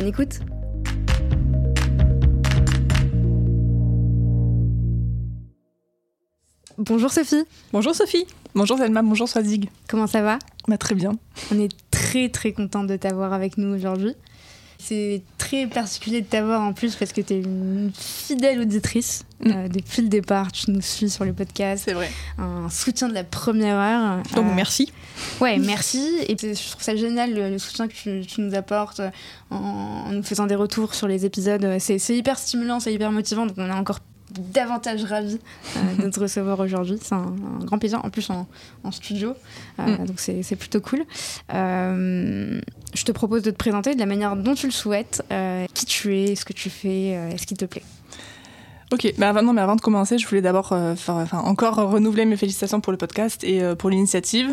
Bonne écoute Bonjour Sophie. Bonjour Sophie. Bonjour Selma, bonjour Swazig. Comment ça va? Bah, Très bien. On est très très content de t'avoir avec nous aujourd'hui. C'est très particulier de t'avoir en plus parce que tu es une fidèle auditrice. Mm. Euh, depuis le départ, tu nous suis sur le podcast. C'est vrai. Un soutien de la première heure. Donc euh, merci. Ouais, merci. Et je trouve ça génial le, soutien que tu, nous apportes en, en, nous faisant des retours sur les épisodes. C'est hyper stimulant, c'est hyper motivant. Donc on est encore davantage ravie euh, de te recevoir aujourd'hui. C'est un, grand plaisir, en plus en, studio, euh, mm. donc c'est plutôt cool. Euh, je te propose de te présenter de la manière dont tu le souhaites, qui tu es, ce que tu fais, ce qui te plaît? Ok, mais avant, mais avant de commencer, je voulais d'abord euh, encore renouveler mes félicitations pour le podcast et euh, pour l'initiative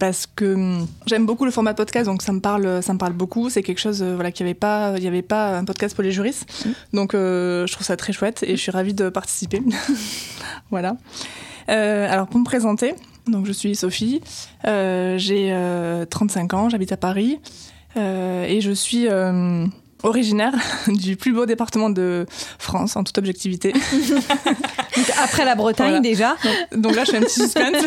parce que hum, j'aime beaucoup le format podcast, donc ça me parle, ça me parle beaucoup. C'est quelque chose, euh, voilà, qu'il n'y avait pas, il y avait pas un podcast pour les juristes, mmh. donc je trouve ça très chouette et je suis ravie de participer. voilà. alors pour me présenter, donc je suis Sophie, j'ai 35 ans, j'habite à Paris et je suis originaire du plus beau département de France, en toute objectivité. après la Bretagne déjà. Donc, là, je fais un petit suspense.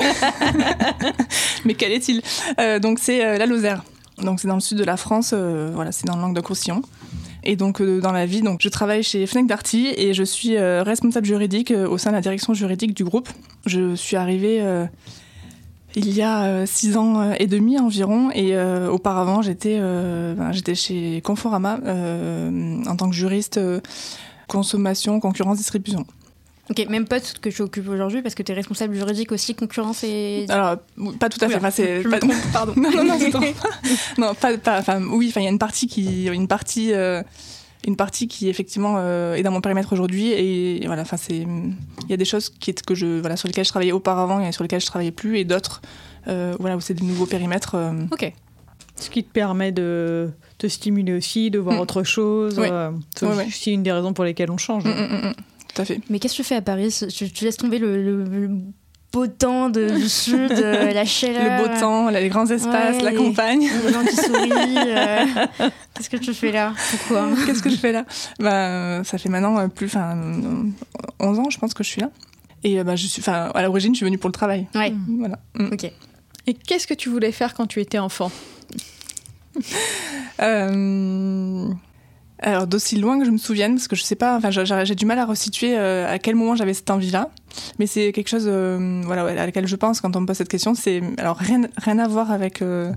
Mais quel est-il? Euh, Donc c'est euh, la Lozère. Donc c'est dans le sud de la France. Euh, voilà, c'est dans le Languedoc-Roussillon. Et donc dans la vie, donc je travaille chez Fnac Darty et je suis responsable juridique au sein de la direction juridique du groupe. Je suis arrivée il y a euh, six ans euh, et demi environ. Et euh, auparavant, j'étais ben, j'étais chez Conforama en tant que juriste consommation, concurrence, distribution. Ok, même poste que tu occupes aujourd'hui parce que tu es responsable juridique aussi, concurrence et. Alors, pas tout à fait. Enfin, c'est. Pas... pardon. non, non, non, non, pas, pas. Enfin, oui, enfin, il y a une partie qui. Une partie une partie qui effectivement euh, est dans mon périmètre aujourd'hui et, voilà enfin c'est il y a des choses qui que je voilà sur lesquelles je travaillais auparavant et sur lesquelles je travaillais plus et d'autres euh, voilà où c'est des nouveaux périmètres euh. ok. Ce qui te permet de te stimuler aussi de voir mm. autre chose c'est aussi une des raisons pour lesquelles on change. Mm, mm, tout à fait. Mais qu'est-ce que tu fais à Paris? Tu, laisses tomber le beau temps de, du sud, euh, la chaleur. Le beau temps, les grands espaces, la campagne. Les gens qui sourient. Euh. Qu'est-ce que tu fais là? Pourquoi? Qu'est-ce que je fais là? Bah, Ça fait maintenant euh, plus, enfin, 11 ans, je pense que je suis là. Et bah, je suis, à l'origine, je suis venue pour le travail. Ouais. Voilà. Mm. Ok. Et qu'est-ce que tu voulais faire quand tu étais enfant? Alors d'aussi loin que je me souvienne, parce que je sais pas, enfin j'ai du mal à resituer euh, à quel moment j'avais cette envie-là, mais c'est quelque chose, euh, voilà, à laquelle je pense quand on me pose cette question. C'est alors rien, rien à voir avec euh,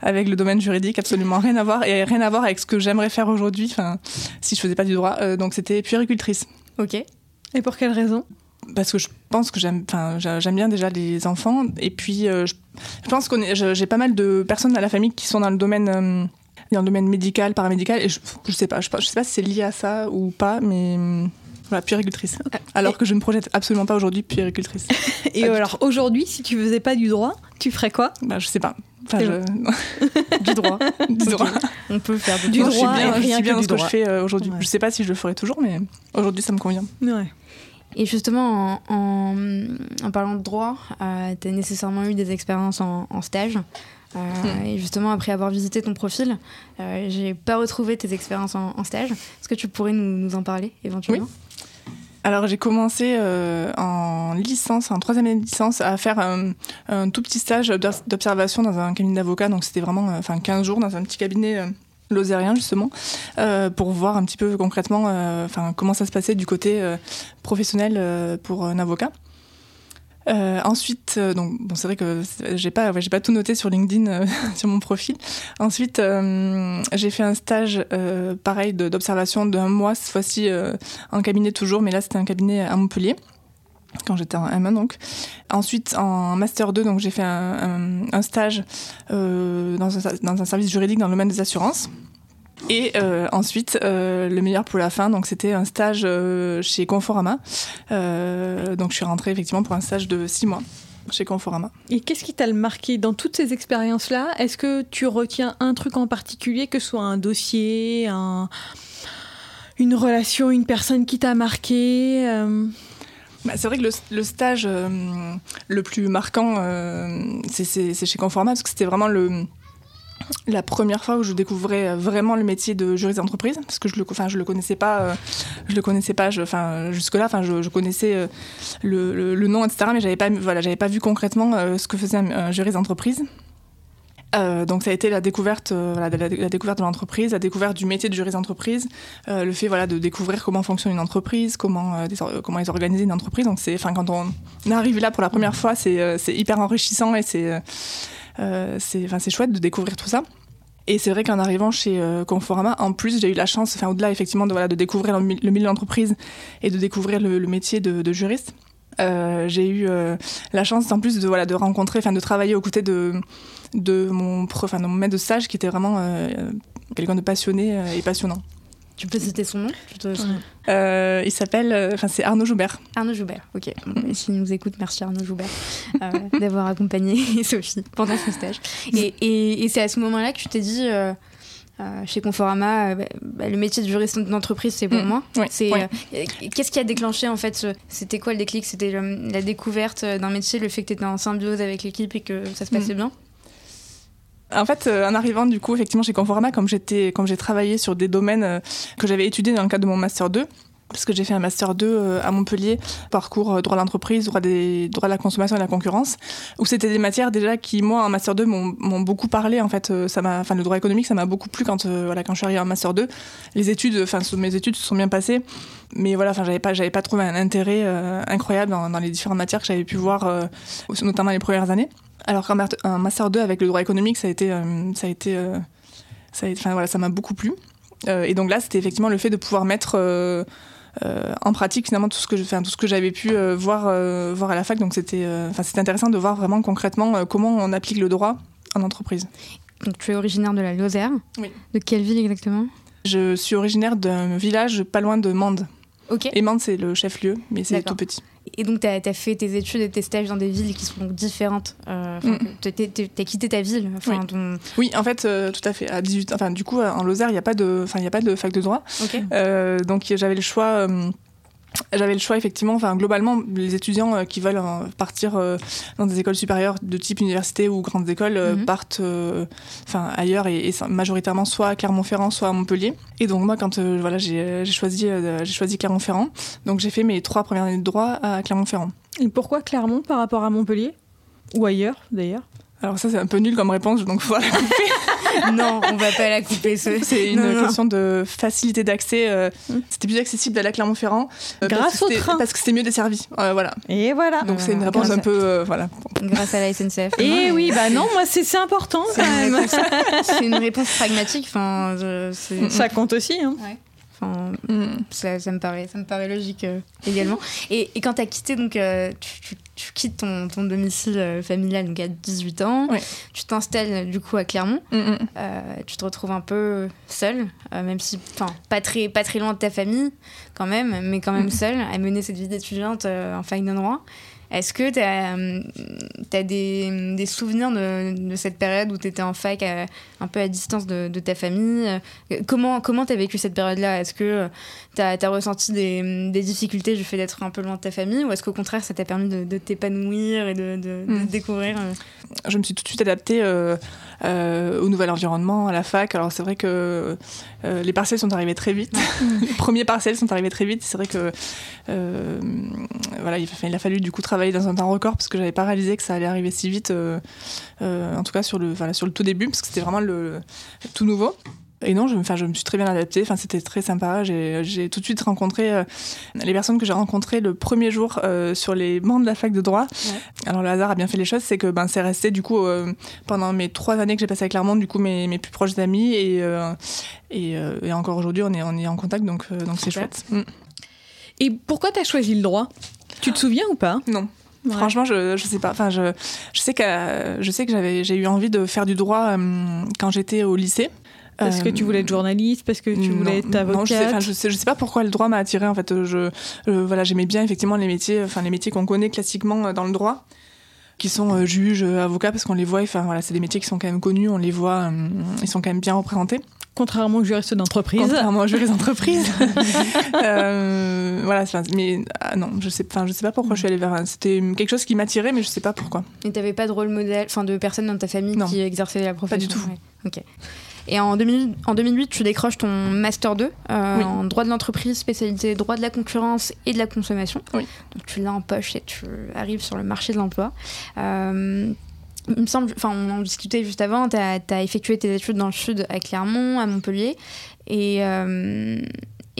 avec le domaine juridique, absolument rien à voir, et rien à voir avec ce que j'aimerais faire aujourd'hui. Enfin, si je faisais pas du droit, donc c'était puéricultrice. Ok. Et pour quelle raison? Parce que je pense que j'aime enfin j'aime bien déjà les enfants et puis je, je, pense qu'on j'ai pas mal de personnes à la famille qui sont dans le domaine dans le domaine médical, paramédical, et je, je sais pas, je, sais pas si c'est lié à ça ou pas, mais voilà, puéricultrice. Ah, alors que je ne projette absolument pas aujourd'hui puéricultrice. et alors aujourd'hui, si tu faisais pas du droit, tu ferais quoi? Bah je sais pas. du droit. du droit. On peut faire du, droit. Je suis bien, je suis bien dans ce que je fais euh, aujourd'hui. Je sais pas si je le ferai toujours, mais aujourd'hui ça me convient. Ouais. Et justement, en, en, parlant de droit, euh, tu as nécessairement eu des expériences en, en stage. Euh, et justement, après avoir visité ton profil, euh, j'ai pas retrouvé tes expériences en, stage. Est-ce que tu pourrais nous, en parler éventuellement? Oui. Alors j'ai commencé euh, en licence, en troisième année de licence, à faire un, un tout petit stage d'observation dans un cabinet d'avocat. Donc c'était vraiment enfin 15 jours dans un petit cabinet lozérien justement, pour voir un petit peu concrètement enfin comment ça se passait du côté professionnel pour un avocat. Euh, ensuite, euh, donc c'est vrai que j'ai pas, j'ai pas tout noté sur LinkedIn, euh, sur mon profil. Ensuite, j'ai fait un stage pareil d'observation d'un mois, cette fois-ci en cabinet toujours, mais là c'était un cabinet à Montpellier quand j'étais en M1 donc. Ensuite en master 2 donc j'ai fait un, stage dans, un, service juridique dans le domaine des assurances. Et ensuite, le meilleur pour la fin, donc c'était un stage chez Conforama. donc je suis rentrée effectivement pour un stage de six mois chez Conforama. Et qu'est-ce qui t'a le marqué dans toutes ces expériences-là? Est-ce que tu retiens un truc en particulier, que ce soit un dossier, un, une relation, une personne qui t'a marqué euh? bah, c'est vrai que le, stage euh, le plus marquant, euh, c'est chez Conforama, parce que c'était vraiment le, la première fois où je découvrais vraiment le métier de juriste d'entreprise parce que je le enfin je le connaissais pas euh, je le connaissais pas enfin jusque là enfin je, connaissais euh, le, le, nom etc mais j'avais pas voilà j'avais pas vu concrètement euh, ce que faisait un, juriste d'entreprise donc ça a été la découverte, voilà, la, découverte de l'entreprise, la découverte du métier de juriste d'entreprise, le fait voilà de découvrir comment fonctionne une entreprise, comment comment ils organisent une entreprise. Donc enfin quand on arrive là pour la première fois, c'est hyper enrichissant et c'est euh, c'est chouette de découvrir tout ça. Et c'est vrai qu'en arrivant chez euh, Conforama, en plus, j'ai eu la chance, enfin, au-delà effectivement de, voilà, de découvrir le, milieu de l'entreprise et de découvrir le, métier de, juriste. Euh, j'ai eu la chance en plus de, voilà, de rencontrer, enfin de travailler aux côtés de, de, mon, enfin, de mon maître de stage qui était vraiment quelqu'un de passionné et passionnant. Tu peux citer son nom euh, Il s'appelle, euh, enfin c'est Arnaud Joubert. Arnaud Joubert, ok. Bon, S'il nous écoute, merci Arnaud Joubert euh, d'avoir accompagné Sophie pendant ce stage. Et, c'est à ce moment-là que tu t'es dit, chez Conforama, bah, bah, le métier de juriste d'entreprise, c'est pour mm. moi. c'est Qu'est-ce qui a déclenché en fait C'était quoi le déclic? C'était la découverte d'un métier, le fait que tu étais en symbiose avec l'équipe et que ça se passait mm. bien? En fait, euh, en arrivant du coup effectivement chez Conforama, comme j'étais, comme j'ai travaillé sur des domaines euh, que j'avais étudiés dans le cadre de mon master 2, parce que j'ai fait un master 2 euh, à Montpellier, parcours droit de l'entreprise, droit, des, droit de la consommation et de la concurrence, où c'était des matières déjà qui, moi, en master 2, m'ont beaucoup parlé. En fait, ça m'a, enfin, le droit économique, ça m'a beaucoup plu quand, voilà, quand je suis arrivée en master 2. Les études, enfin, mes études se sont bien passées, mais voilà, enfin, j'avais pas, j'avais pas trouvé un intérêt incroyable dans, les différentes matières que j'avais pu voir, notamment les premières années. Alors qu'un master 2 avec le droit économique, ça a été, euh, ça a été, euh, ça enfin voilà, ça m'a beaucoup plu. Euh, et donc là, c'était effectivement le fait de pouvoir mettre en pratique finalement tout ce que je, tout ce que j'avais pu voir, voir à la fac. Donc c'était, enfin c'était intéressant de voir vraiment concrètement comment on applique le droit en entreprise. Donc tu es originaire de la Lozère. Oui. De quelle ville exactement? Je suis originaire d'un village pas loin de Mende. Ok. Et Mende, c'est le chef-lieu, mais c'est tout petit. Et donc, tu as, fait tes études et tes stages dans des villes qui sont différentes. Euh, mm. Tu as quitté ta ville. Oui. oui. en fait, euh, tout à fait. À 18, enfin, du coup, en Lozère, il n'y a, pas de, a pas de fac de droit. Euh, donc, j'avais le choix j'avais le choix effectivement. Enfin globalement les étudiants euh, qui veulent euh, partir euh, dans des écoles supérieures de type université ou grandes écoles mhm. partent enfin ailleurs et, majoritairement soit à Clermont-Ferrand soit à Montpellier. Et donc moi quand voilà j'ai choisi j'ai choisi Clermont-Ferrand. Donc j'ai fait mes trois premières années de droit à Clermont-Ferrand. Et pourquoi Clermont par rapport à Montpellier? Ou ailleurs d'ailleurs? Alors ça c'est un peu nul comme réponse, donc faut la couper. non, on va pas la couper. C'est une question de facilité d'accès. Euh, hmm. C'était plus accessible d'aller à Clermont-Ferrand. Euh, Grâce au train. Parce que c'était mieux desservi. Euh, voilà. Et voilà. Donc c'est une réponse un peu voilà. Grâce à la SNCF. Et oui, bah non, moi c'est important quand même. C'est une réponse pragmatique. Enfin, ça compte aussi. Hein. Ouais. Mm. ça, me paraît, ça me paraît logique euh, également. Et, quand tu as quitté, donc, euh, tu, quittes ton, ton domicile euh, familial donc à 18 ans, tu t'installes du coup à Clermont, mm, mm. tu te retrouves un peu seule, même si, enfin, pas très, pas très loin de ta famille quand même, mais quand même seule à mener cette vie d'étudiante en fac de droit. Est-ce que tu as, as, des, des souvenirs de, de, cette période où tu étais en fac un peu à distance de, de ta famille Comment tu as vécu cette période-là? Est-ce que tu as, ressenti des, des, difficultés du fait d'être un peu loin de ta famille Ou est-ce qu'au contraire, ça t'a permis de, t'épanouir et de, hmm. découvrir euh? Je me suis tout de suite adaptée euh, euh, au nouvel environnement, à la fac. Alors c'est vrai que les partiels sont arrivés très vite. les premiers partiels sont arrivés très vite. C'est vrai que voilà, il, il a fallu du coup travailler dans un temps record parce que j'avais pas réalisé que ça allait arriver si vite, euh, euh, en tout cas sur le, voilà, sur le tout début, parce que c'était vraiment le, tout nouveau. Et non, je, enfin, je me suis très bien adaptée. Enfin, c'était très sympa. J'ai tout de suite rencontré euh, les personnes que j'ai rencontrées le premier jour sur les bancs de la fac de droit. Alors le hasard a bien fait les choses, c'est que ben c'est resté du coup pendant mes trois années que j'ai passé à Clermont, du coup mes, mes plus proches amis et et, et, encore aujourd'hui on est on est en contact donc donc c'est chouette. Mm. Et pourquoi tu as choisi le droit? Tu te souviens ou pas? Non. Franchement, je, je sais pas. Enfin, je, je sais que je sais que j'avais j'ai eu envie de faire du droit euh, quand j'étais au lycée. Parce que tu voulais être journaliste, parce que tu voulais être avocate. Non, je sais, je sais, je sais pas pourquoi le droit m'a attiré en fait. Je, voilà, j'aimais bien effectivement les métiers, enfin les métiers qu'on connaît classiquement dans le droit qui sont juges, avocats, parce qu'on les voit, enfin voilà, c'est des métiers qui sont quand même connus, on les voit, ils sont quand même bien représentés. Contrairement aux juristes d'entreprise. Contrairement aux juristes d'entreprise. euh, voilà, mais ah, non, je sais, je sais pas pourquoi je suis allée vers. C'était quelque chose qui m'attirait, mais je sais pas pourquoi. Et t'avais pas de rôle modèle, enfin de personne dans ta famille qui exerçait la profession? Pas du tout. Ok. Et en, 2008, tu décroches ton Master 2 euh, en droit de l'entreprise, spécialité droit de la concurrence et de la consommation. Oui. Donc tu l'as en poche et tu arrives sur le marché de l'emploi. Euh, il me semble, enfin on en discutait juste avant, tu as, effectué tes études dans le sud à Clermont, à Montpellier, et, euh,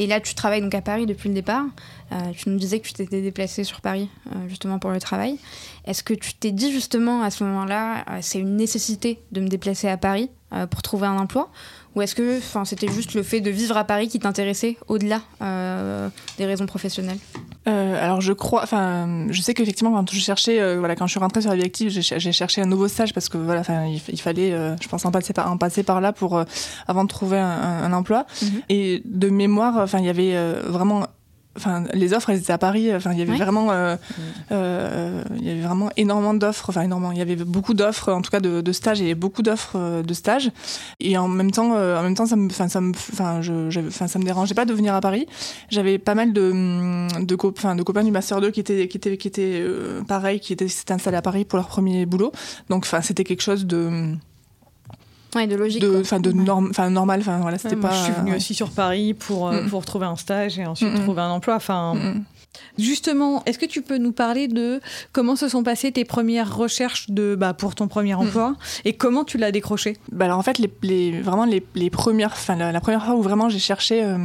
et là tu travailles donc à Paris depuis le départ. Euh, tu nous disais que tu t'étais déplacé sur Paris euh, justement pour le travail. Est-ce que tu t'es dit justement à ce moment-là, c'est une nécessité de me déplacer à Paris pour trouver un emploi? Ou est-ce que c'était juste le fait de vivre à Paris qui t'intéressait au-delà euh, des raisons professionnelles? Euh, Alors je crois, enfin, je sais qu'effectivement quand je cherchais, euh, voilà, quand je suis rentrée sur la vie active, j'ai cherché un nouveau stage parce que voilà, il, il fallait, je pense, en passer par, en passer par là pour avant de trouver un, emploi. Mhm. Et de mémoire, enfin, il y avait vraiment enfin les offres elles étaient à Paris enfin il y avait vraiment euh, euh, il y avait vraiment énormément d'offres enfin énormément il y avait beaucoup d'offres en tout cas de, de stages et beaucoup d'offres euh, de stages. Et en même temps en même temps ça me enfin ça me enfin je enfin ça me dérangeait pas de venir à Paris. J'avais pas mal de de, enfin de copains du master 2 qui étaient qui étaient qui étaient pareil qui étaient s'étaient installés à Paris pour leur premier boulot. Donc enfin c'était quelque chose de Ouais, de logique. Enfin, de, norme, normal. Enfin, voilà, c'était pas. je suis venue aussi sur Paris pour, euh, pour trouver un stage et ensuite trouver un emploi. Enfin. Justement, est-ce que tu peux nous parler de comment se sont passées tes premières recherches de, bah, pour ton premier emploi et comment tu l'as décroché? Bah alors en fait, les, les vraiment les, les premières, enfin la, première fois où vraiment j'ai cherché euh,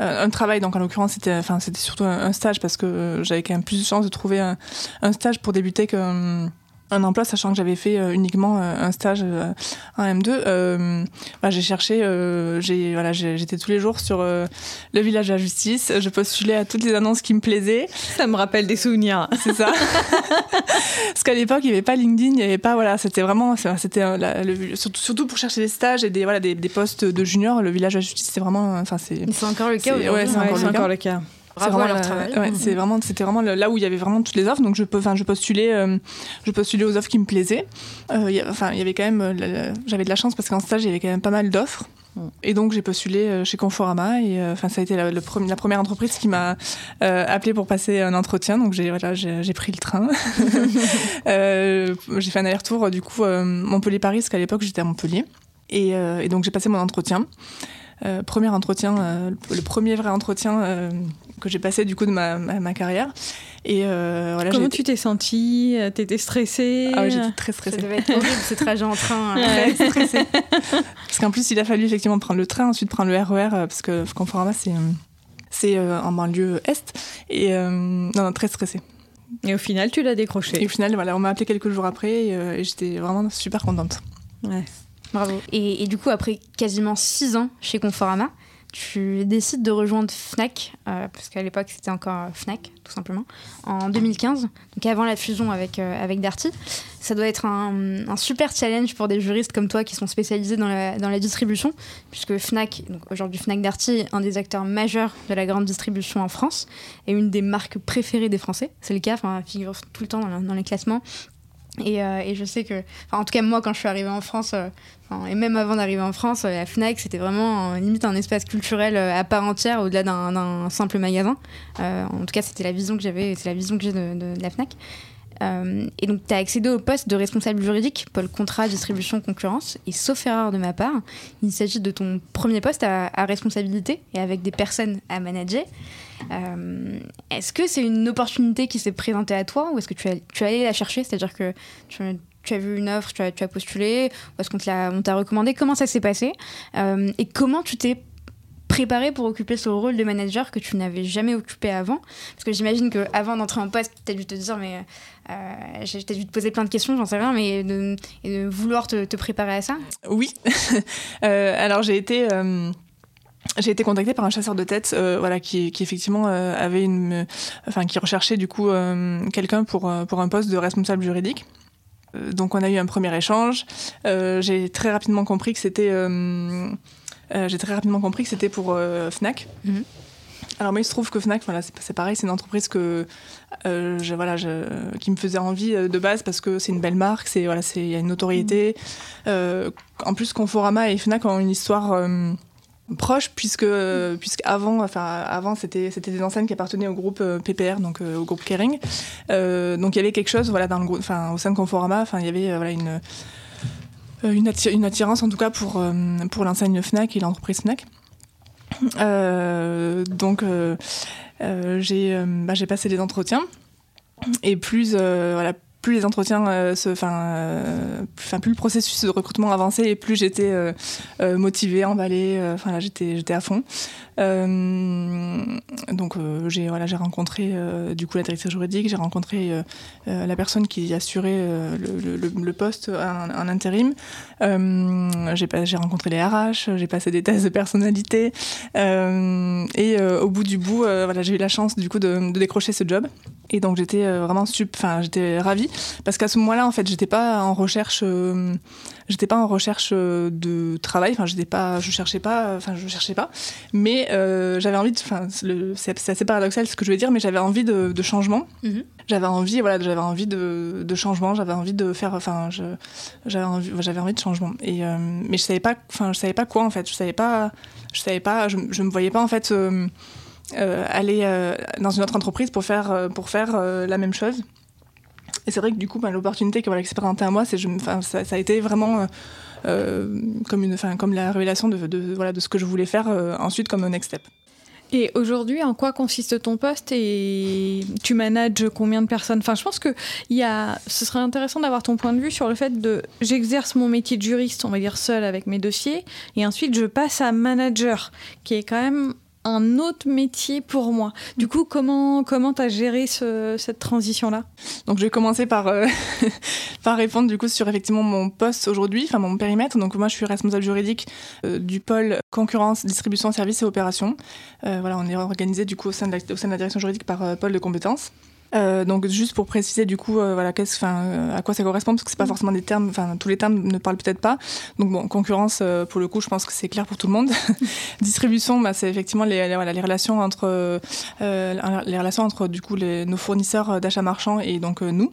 euh, un travail, donc en l'occurrence c'était, enfin c'était surtout un, stage parce que j'avais quand même plus de chances de trouver un, un stage pour débuter que un emploi, sachant que j'avais fait euh, uniquement euh, un stage euh, en M2. Bah, j'ai cherché, j'ai voilà, j'étais tous les jours sur le village de la justice. Je postulais à toutes les annonces qui me plaisaient. Ça me rappelle des souvenirs. C'est ça. Parce qu'à l'époque, il n'y avait pas LinkedIn, il n'y avait pas voilà, c'était vraiment, c'était surtout, surtout pour chercher des stages et des voilà des, des postes de junior. Le village de la justice, c'est vraiment, enfin c'est. C'est encore le cas. Ouais, c'est encore, encore, le cas. C'est vraiment leur travail. Ouais, c'est vraiment, c'était vraiment là où il y avait vraiment toutes les offres. Donc je, enfin, je postulais, euh, je postulais aux offres qui me plaisaient. Euh, enfin, il y avait quand même, euh, j'avais de la chance parce qu'en stage il y avait quand même pas mal d'offres. Et donc j'ai postulé chez Conforama et enfin ça a été la, le premier, la première entreprise qui m'a appelé pour passer un entretien. Donc j'ai voilà, j'ai pris le train. j'ai fait un aller-retour du coup Montpellier-Paris parce qu'à l'époque j'étais à Montpellier. Et, et donc j'ai passé mon entretien. premier entretien, le premier vrai entretien que j'ai passé du coup de ma, ma, carrière. Et euh, voilà, Comment tu t'es sentie? T'étais stressée? Ah j'étais très stressée. Ça devait être horrible ce trajet en train. Très stressée. parce qu'en plus, il a fallu effectivement prendre le train, ensuite prendre le RER, euh, parce que Conforama, c'est c'est euh, en banlieue est. Et non, non, très stressée. Et au final, tu l'as décroché. Et au final, voilà, on m'a appelé quelques jours après et, et j'étais vraiment super contente. Ouais. Bravo. Et, et, du coup, après quasiment six ans chez Conforama, tu décides de rejoindre Fnac, euh, parce qu'à l'époque c'était encore Fnac, tout simplement, en 2015, donc avant la fusion avec, euh, avec Darty. Ça doit être un, super challenge pour des juristes comme toi qui sont spécialisés dans la, dans la distribution, puisque Fnac, aujourd'hui Fnac Darty, est un des acteurs majeurs de la grande distribution en France et une des marques préférées des Français. C'est le cas, enfin, figure tout le temps dans les classements. Et, euh, et, je sais que, en tout cas moi quand je suis arrivée en France, et même avant d'arriver en France, la Fnac, c'était vraiment limite un espace culturel euh, à part entière au-delà d'un simple magasin. Euh, en tout cas, c'était la vision que j'avais, c'est la vision que j'ai de, la Fnac. Euh, et donc, tu as accédé au poste de responsable juridique, pôle contrat, distribution, concurrence. Et sauf erreur de ma part, il s'agit de ton premier poste à, responsabilité et avec des personnes à manager. est-ce que c'est une opportunité qui s'est présentée à toi ou est-ce que tu, as, tu es allé la chercher? C'est-à-dire que tu, as vu une offre, tu as, tu as postulé, ou est-ce qu'on t'a recommandé? Comment ça s'est passé? Euh, Et comment tu t'es préparé pour occuper ce rôle de manager que tu n'avais jamais occupé avant? Parce que j'imagine qu'avant d'entrer en poste, tu as dû te dire, mais euh, j'ai dû te poser plein de questions, j'en sais rien, mais de, et de vouloir te, préparer à ça? Oui. euh, alors j'ai été. Euh, j'ai été contactée par un chasseur de tête, euh, voilà, qui, effectivement avait une, enfin, qui recherchait du coup quelqu'un pour pour un poste de responsable juridique. Donc on a eu un premier échange. J'ai très rapidement compris que c'était j'ai très rapidement compris que c'était pour Fnac. Mhm. Alors moi il se trouve que Fnac, voilà, c'est pareil, c'est une entreprise que je, voilà, je, qui me faisait envie de base parce que c'est une belle marque, c'est voilà, c'est il y a une notoriété. Mhm. en plus, Conforama et Fnac ont une histoire proche puisque puisque avant enfin avant c'était c'était des enseignes qui appartenaient au groupe euh, PPR donc euh, au groupe Kering euh, donc il y avait quelque chose voilà dans le enfin au sein de Conforama enfin il y avait voilà une une, une, attirance en tout cas pour pour l'enseigne Fnac et l'entreprise Fnac. Donc j'ai bah, j'ai passé des entretiens. Et plus voilà plus les entretiens, euh, enfin, euh, plus le processus de recrutement avançait et plus j'étais euh, motivée, emballée. Enfin là, j'étais, j'étais à fond. donc j'ai voilà, j'ai rencontré du coup la directrice juridique, j'ai rencontré la personne qui assurait le, poste en, intérim. j'ai, j'ai rencontré les RH, j'ai passé des tests de personnalité et au bout du bout, voilà, j'ai eu la chance du coup de, de décrocher ce job. Et donc j'étais vraiment sup, enfin j'étais ravie parce qu'à ce moment-là, en fait, j'étais pas en recherche, euh, j'étais pas en recherche euh, de travail. Enfin, j'étais pas, je cherchais pas, enfin, je cherchais pas. Mais euh, j'avais envie enfin, c'est assez paradoxal ce que je veux dire, mais j'avais envie de, changement. Mhm. J'avais envie, voilà, j'avais envie de, changement. J'avais envie de faire, enfin, j'avais envie, j'avais envie de changement. Et mais je savais pas, enfin, je savais pas quoi en fait. Je savais pas, je savais pas, je, je me voyais pas en fait. aller dans une autre entreprise pour faire, pour faire la même chose. Et c'est vrai que du coup, bah, l'opportunité qui, voilà, s'est présentée à moi, c'est, ça, a été vraiment euh, euh, comme, une, comme la révélation de ce que je voulais faire euh, ensuite comme next step. Et aujourd'hui, en quoi consiste ton poste et tu manages combien de personnes? Enfin, je pense que y a, ce serait intéressant d'avoir ton point de vue sur le fait de j'exerce mon métier de juriste, on va dire seul avec mes dossiers, et ensuite je passe à manager, qui est quand même un autre métier pour moi. Du coup, comment comment as géré cette transition là Donc, je vais commencer par euh, par répondre du coup sur effectivement mon poste aujourd'hui, enfin mon périmètre. Donc moi, je suis responsable juridique euh, du pôle concurrence, distribution, services et opérations. Euh, voilà, on est organisé du coup au sein de la, au sein de la direction juridique par pôle de compétences. Euh, donc juste pour préciser du coup, euh, voilà, qu'est-ce, euh, à quoi ça correspond parce que c'est pas mm. forcément des termes, enfin tous les termes ne parlent peut-être pas. Donc bon, concurrence pour le coup, je pense que c'est clair pour tout le monde. Distribution, bah, c'est effectivement les, les, voilà, les relations entre les relations entre du coup les, nos fournisseurs d'achat marchand et donc nous.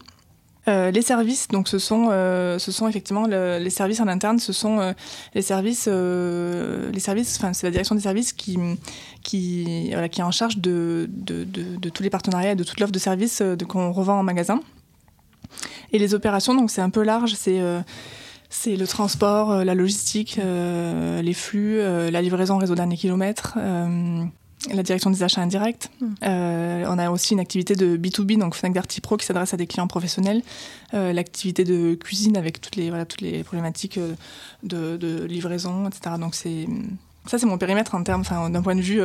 Euh, les services, donc ce sont, euh, ce sont effectivement les services en interne, ce sont euh, les services, les services, enfin c'est la direction des services qui, qui, voilà, qui est en charge de, de, de, tous les partenariats de toute l'offre de services qu'on revend en magasin. Et les opérations, donc c'est un peu large, c'est c'est le transport, la logistique, les flux, la livraison réseau dernier kilomètre, la direction des achats indirects. Hmm. Euh, on a aussi une activité de B2B, donc Fnac Darty Pro, qui s'adresse à des clients professionnels. Euh, l'activité de cuisine avec toutes les, voilà, toutes les problématiques euh, de, de livraison, etc. Donc ça, c'est mon périmètre en termes, d'un point de vue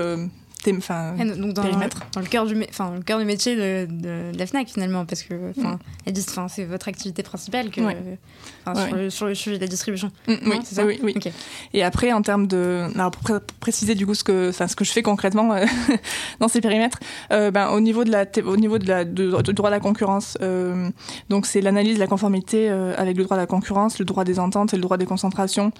enfin donc dans, dans, le cœur du enfin le cœur du métier de, de, la Fnac finalement parce que enfin mm. c'est votre activité principale que sur, le, sujet de la distribution. Mm, oui, ça oui oui, et après en termes de alors pour, préciser du coup ce que ce que je fais concrètement euh, dans ces périmètres euh, ben au niveau de la au niveau de la de, droit de la concurrence euh, donc c'est l'analyse de la conformité avec le droit de la concurrence le droit des ententes et le droit des concentrations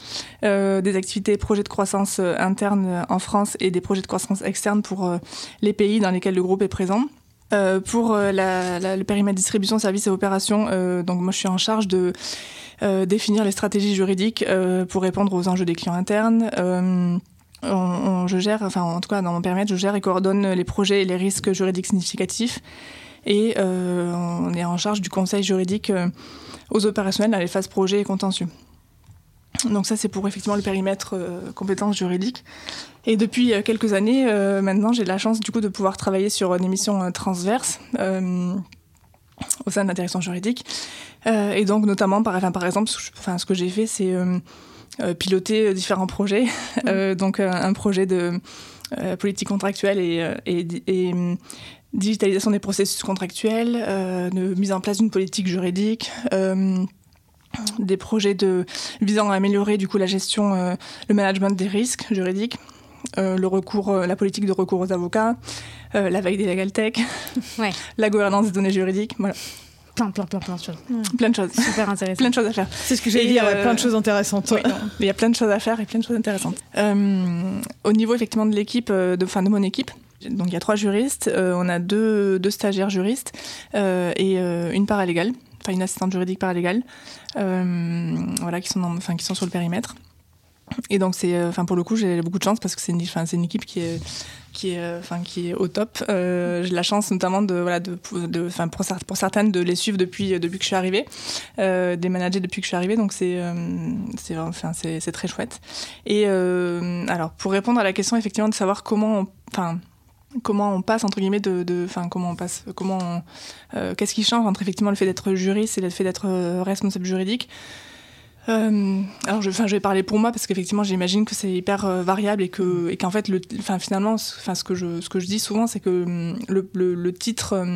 des activités projets de croissance interne en France et des projets de croissance externe pour euh, les pays dans lesquels le groupe est présent. Euh, pour euh, le périmètre distribution, services et opérations, donc moi je suis en charge de définir les stratégies juridiques pour répondre aux enjeux des clients internes. je gère, enfin en tout cas dans mon périmètre, je gère et coordonne les projets et les risques juridiques significatifs. Et on est en charge du conseil juridique aux opérationnels dans les phases projet et contentieux. Donc ça, c'est pour effectivement le périmètre euh, compétences juridiques. Et depuis euh, quelques années, euh, maintenant, j'ai la chance du coup de pouvoir travailler sur une émission transverse au sein de la direction juridique. et donc notamment, par, enfin, par exemple, enfin, ce que j'ai fait, c'est piloter différents projets. Mmh. donc un projet de politique contractuelle et, et, et digitalisation des processus contractuels, de mise en place d'une politique juridique des projets de, visant à améliorer du coup la gestion, euh, le management des risques juridiques, euh, le recours, euh, la politique de recours aux avocats, la veille des legal tech, la gouvernance des données juridiques, voilà. plein, plein, plein, plein de choses. Plein de choses. Super intéressant. plein de choses à faire. C'est ce que j'ai dit, euh, plein de choses intéressantes. il y a plein de choses à faire et plein de choses intéressantes. Euh, au niveau effectivement de l'équipe, euh, de, fin, de mon équipe, donc il y a trois juristes, on a deux, deux stagiaires juristes et une paralégale, enfin une assistante juridique paralégale, voilà, qui sont, enfin, qui sont sur le périmètre. Et donc c'est, enfin pour le coup, j'ai beaucoup de chance parce que c'est une, c'est une équipe qui est qui est, euh, enfin, qui est au top. Euh, j'ai la chance notamment de, voilà, de, de pour, certaines de les suivre depuis, euh, depuis que je suis arrivée, des managers depuis que je suis arrivée, donc c'est, c'est, enfin, très chouette. Et alors, pour répondre à la question effectivement de savoir comment, enfin, comment on passe entre guillemets de, enfin comment on passe, comment, qu'est-ce qui change entre effectivement le fait d'être juriste et le fait d'être responsable juridique. Euh, alors, je, je vais parler pour moi parce qu'effectivement, j'imagine que c'est hyper euh, variable et que, et qu'en fait, le, finalement, enfin, ce que je, ce que je dis souvent, c'est que le, le, titre,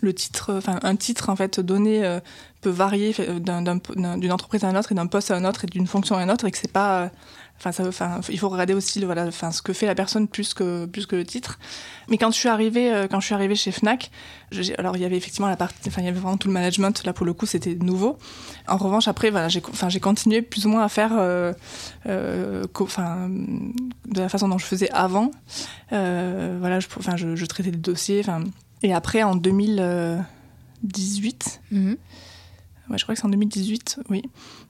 le titre, enfin, un titre en fait donné peut varier d'une entreprise à une autre et d'un poste à un autre et d'une fonction à une autre et que c'est pas Enfin, ça, enfin, il faut regarder aussi voilà, enfin, ce que fait la personne plus que, plus que le titre. Mais quand je suis arrivée, euh, quand je suis arrivée chez Fnac, alors il y avait effectivement la partie, enfin, il y avait vraiment tout le management. Là, pour le coup, c'était nouveau. En revanche, après, voilà, j'ai, enfin, j'ai continué plus ou moins à faire, euh, euh, de la façon dont je faisais avant. voilà, je, enfin, je, traitais des dossiers. Et après, en 2018 ouais, je crois que c'est en 2018, oui.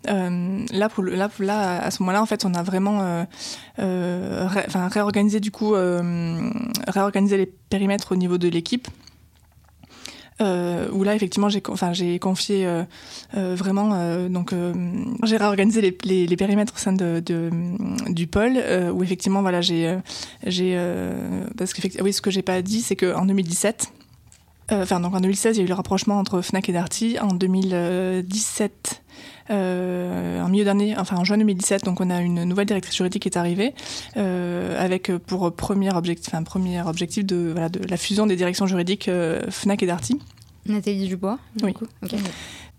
Euh, là, pour là, là, à ce moment-là, en fait, on a vraiment euh, euh réorganisé du coup, euh, réorganisé les périmètres au niveau de l'équipe. où là effectivement j'ai enfin confié vraiment donc j'ai réorganisé les, les, les, périmètres au sein de, de du pôle où effectivement voilà j'ai j'ai parce que oui ce que j'ai pas dit c'est que en 2017 euh, enfin, donc en 2016, il y a eu le rapprochement entre Fnac et Darty. En 2017, euh, en milieu d'année, enfin en juin 2017, donc on a une nouvelle directrice juridique qui est arrivée euh, avec pour premier objectif, enfin, premier objectif de, voilà, de la fusion des directions juridiques Fnac et Darty. Nathalie Dubois. Oui.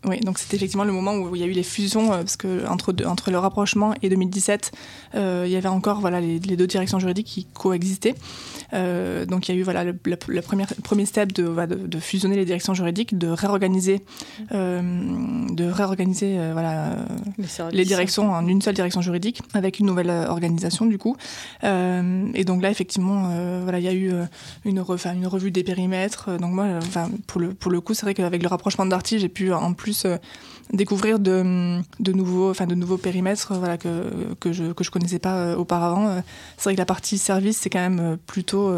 Oui, donc c'était effectivement le moment où il y a eu les fusions, euh, parce que entre, entre le rapprochement et 2017, euh, il y avait encore voilà, les, deux directions juridiques qui coexistaient. Euh, donc il y a eu voilà, le, premier step de, de, fusionner les directions juridiques, de réorganiser, de réorganiser voilà, les, directions en une seule direction juridique, avec une nouvelle organisation du coup. et donc là, effectivement, voilà, il y a eu une, une revue des périmètres. Donc moi, pour, le, pour le coup, c'est vrai qu'avec le rapprochement d'Arty, j'ai pu en plus euh, découvrir de, de, nouveaux, enfin, de nouveaux périmètres voilà, que, que je ne que je connaissais pas euh, auparavant. Euh, c'est vrai que la partie service, c'est quand même plutôt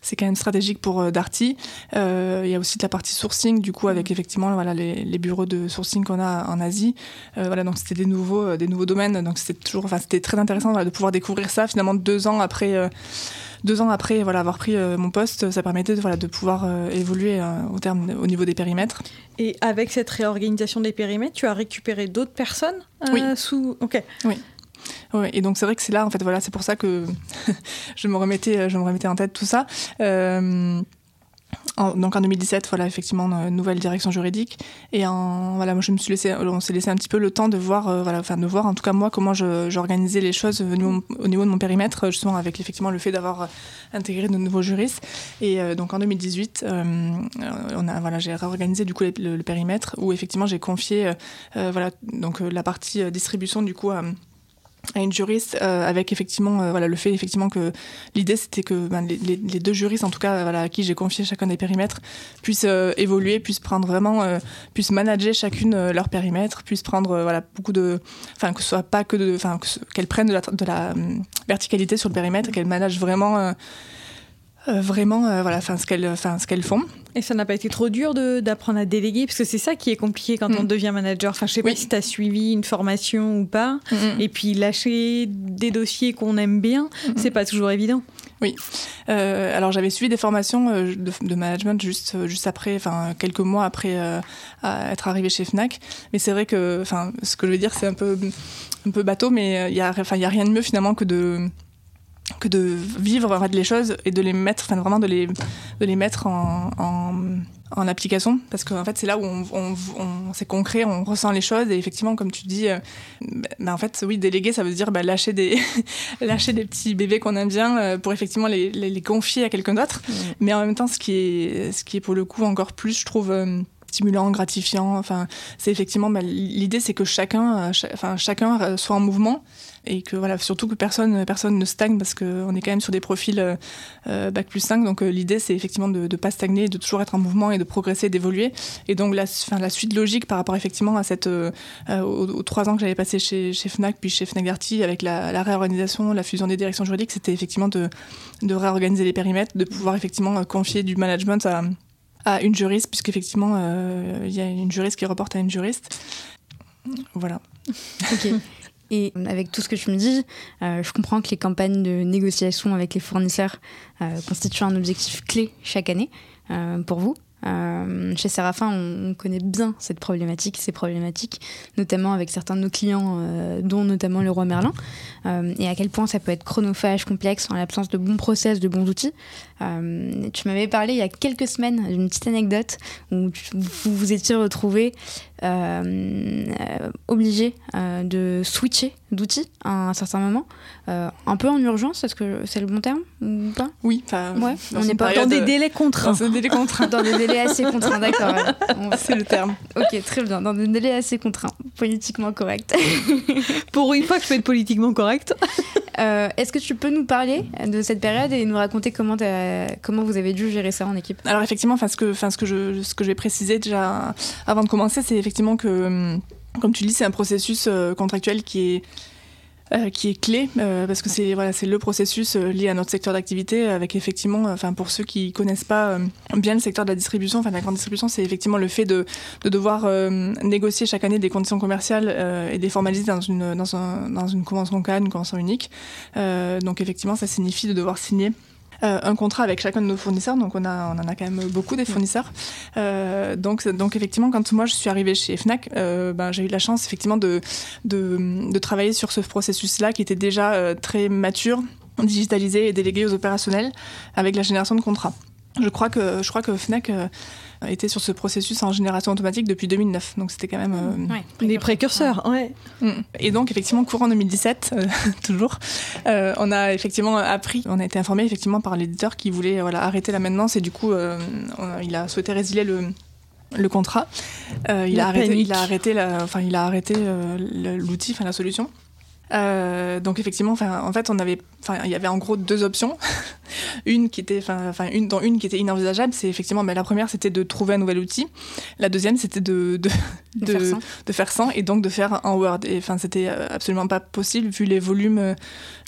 c'est quand même stratégique pour Darty. Il y a aussi de la partie sourcing, du coup, avec mm. effectivement voilà, les, les bureaux de sourcing qu'on a en Asie. voilà, donc c'était des nouveaux, des nouveaux domaines. Donc c'était toujours, enfin, c'était très intéressant de pouvoir découvrir ça finalement deux ans après deux ans après voilà, avoir pris euh, mon poste, ça permettait de, voilà, de pouvoir euh, évoluer euh, au, terme, au niveau des périmètres. Et avec cette réorganisation des périmètres, tu as récupéré d'autres personnes oui. sous. Ok. Oui. Oui, et donc c'est vrai que c'est là, en fait, voilà, c'est pour ça que je me remettais, je me remettais en tête tout ça donc en 2017, voilà, effectivement, une nouvelle direction juridique. Et en, voilà, moi, je me suis laissé, on s'est laissé un petit peu le temps de voir, euh, voilà, enfin, de voir en tout cas moi comment j'organisais les choses au niveau, au niveau, de mon périmètre, justement avec effectivement le fait d'avoir intégré de nouveaux juristes. Et euh, donc en 2018, euh, on a, voilà, j'ai réorganisé du coup le, périmètre où effectivement j'ai confié, voilà, donc la partie distribution du coup à à une juriste euh, avec effectivement euh, voilà le fait effectivement que l'idée c'était que ben, les, deux juristes en tout cas voilà à qui j'ai confié chacun des périmètres puissent euh, évoluer puissent prendre vraiment puissent manager chacune leur périmètre puissent prendre voilà beaucoup de enfin que ce soit pas que de enfin qu'elles prennent de la, de la verticalité sur le périmètre qu'elles managent vraiment euh, vraiment euh, voilà enfin ce qu'elles enfin ce qu'elles font et ça n'a pas été trop dur d'apprendre à déléguer parce que c'est ça qui est compliqué quand on mm. devient manager enfin je sais pas si tu as suivi une formation ou pas mm, mm. et puis lâcher des dossiers qu'on aime bien c'est pas toujours évident oui. Euh, alors j'avais suivi des formations de, de, management juste juste après, enfin quelques mois après être arrivé chez Fnac. Mais c'est vrai que, enfin, ce que je veux dire, c'est un peu un peu bateau, mais il y a, enfin il y a rien de mieux finalement que de que de vivre en fait, les choses et de les mettre, enfin vraiment de les, de les mettre en, en, en application parce qu'en en fait c'est là où on, on, on c'est concret, on ressent les choses et effectivement comme tu dis, euh, bah, en fait oui déléguer ça veut dire bah, lâcher des lâcher des petits bébés qu'on aime bien euh, pour effectivement les, les, les confier à quelqu'un d'autre, mmh. mais en même temps ce qui est ce qui est pour le coup encore plus je trouve euh, stimulant, gratifiant. Enfin, c'est effectivement bah, l'idée, c'est que chacun, enfin chacun soit en mouvement et que voilà, surtout que personne, personne ne stagne parce qu'on est quand même sur des profils bac plus 5. Donc l'idée, c'est effectivement de ne pas stagner, de toujours être en mouvement et de progresser, d'évoluer. Et donc la, fin, la suite logique par rapport effectivement à cette, aux, trois ans que j'avais passé chez, chez Fnac puis chez Fnac Darty avec la, la réorganisation, la fusion des directions juridiques, c'était effectivement de, de réorganiser les périmètres, de pouvoir effectivement confier du management à, à une juriste, puisqu'effectivement, euh, il y a une juriste qui reporte à une juriste. Voilà. Ok. Et avec tout ce que tu me dis, euh, je comprends que les campagnes de négociation avec les fournisseurs euh, constituent un objectif clé chaque année pour vous. Euh, chez Séraphin, on, connaît bien cette problématique, ces problématiques, notamment avec certains de nos clients, euh, dont notamment le roi Merlin, euh, et à quel point ça peut être chronophage, complexe, en l'absence de bons process, de bons outils. tu m'avais parlé il y a quelques semaines d'une petite anecdote où vous vous étiez retrouvé obligé de switcher d'outils à un certain moment, un peu en urgence, est-ce que c'est le bon terme ou pas? Oui, ouais, on n'est pas dans des délais contraints. Dans des délais contraints. dans des délais assez contraints, d'accord. C'est le terme. Ok, très bien. Dans des délais assez contraints, politiquement correct. Pour une fois que je peux être politiquement correct. Euh, est-ce que tu peux nous parler de cette période et nous raconter comment, comment vous avez dû gérer ça en équipe? Alors effectivement, ce que, ce que je, ce que j'ai précisé déjà avant de commencer, c'est effectivement que, hum, comme tu dis, c'est un processus euh, contractuel qui est euh, qui est clé euh, parce que c'est voilà le processus lié à notre secteur d'activité avec effectivement enfin pour ceux qui connaissent pas bien le secteur de la distribution la grande distribution c'est effectivement le fait de, de devoir négocier chaque année des conditions commerciales et des formaliser dans une dans, un, dans une convention une convention unique. Donc effectivement ça signifie de devoir signer un contrat avec chacun de nos fournisseurs. Donc on, a, on en a quand même beaucoup des fournisseurs. Euh, donc, donc effectivement, quand moi je suis arrivée chez Fnac, euh, ben, j'ai eu la chance effectivement de, de, de travailler sur ce processus-là qui était déjà très mature, digitalisé et délégué aux opérationnels avec la génération de contrats. Je crois que, je crois que Fnac était sur ce processus en génération automatique depuis 2009. Donc c'était quand même... Euh, Les précurseurs, ouais. Mm. Et donc effectivement, courant 2017, euh, toujours, euh, on a effectivement appris, on a été informé effectivement par l'éditeur qui voulait voilà, arrêter la maintenance et du coup, il a souhaité résilier le, le contrat. il, a arrêté, il, a arrêté, la, enfin, il a arrêté l'outil, enfin la solution. Euh, donc effectivement, en fait, on avait, il y avait en gros deux options. une qui était, enfin, une dans une qui était inenvisageable, c'est effectivement, mais la première c'était de trouver un nouvel outil. La deuxième c'était de de, de, faire de, faire sans et donc de faire un Word. Et enfin, c'était euh, absolument pas possible vu les volumes, euh,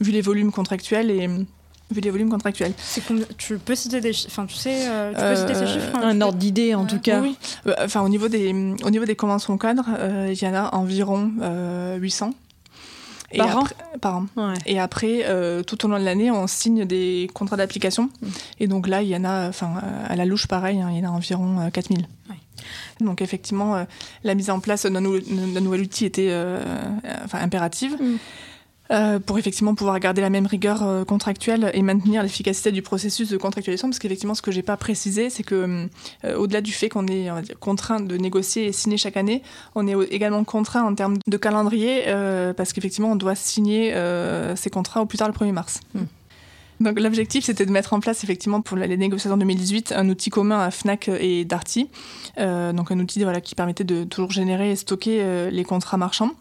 vu les volumes contractuels et vu les volumes contractuels. Tu peux citer des enfin tu sais, tu peux citer ces chiffres. Un ordre d'idée en tout cas. Oui. Enfin au niveau des au niveau des conventions cadres, il y en a environ 800. Et par, après, an par an. Et après, euh, tout au long de l'année, on signe des contrats d'application. Mm. Et donc là, il y en a, enfin, à la louche, pareil, hein, il y en a environ 4000. Euh, donc effectivement, euh, la mise en place d'un nouvel outil était impérative. Mm. Euh, pour effectivement pouvoir garder la même rigueur euh, contractuelle et maintenir l'efficacité du processus de contractualisation. Parce qu'effectivement, ce que j'ai pas précisé, c'est que euh, au-delà du fait qu'on est contraint de négocier et signer chaque année, on est également contraint en termes de calendrier parce qu'effectivement, on doit signer ces contrats au plus tard le 1er mars. Hmm. Donc l'objectif, c'était de mettre en place effectivement pour les négociations 2018 un outil commun à Fnac et Darty, donc un outil voilà, qui permettait de toujours générer et stocker les contrats marchands.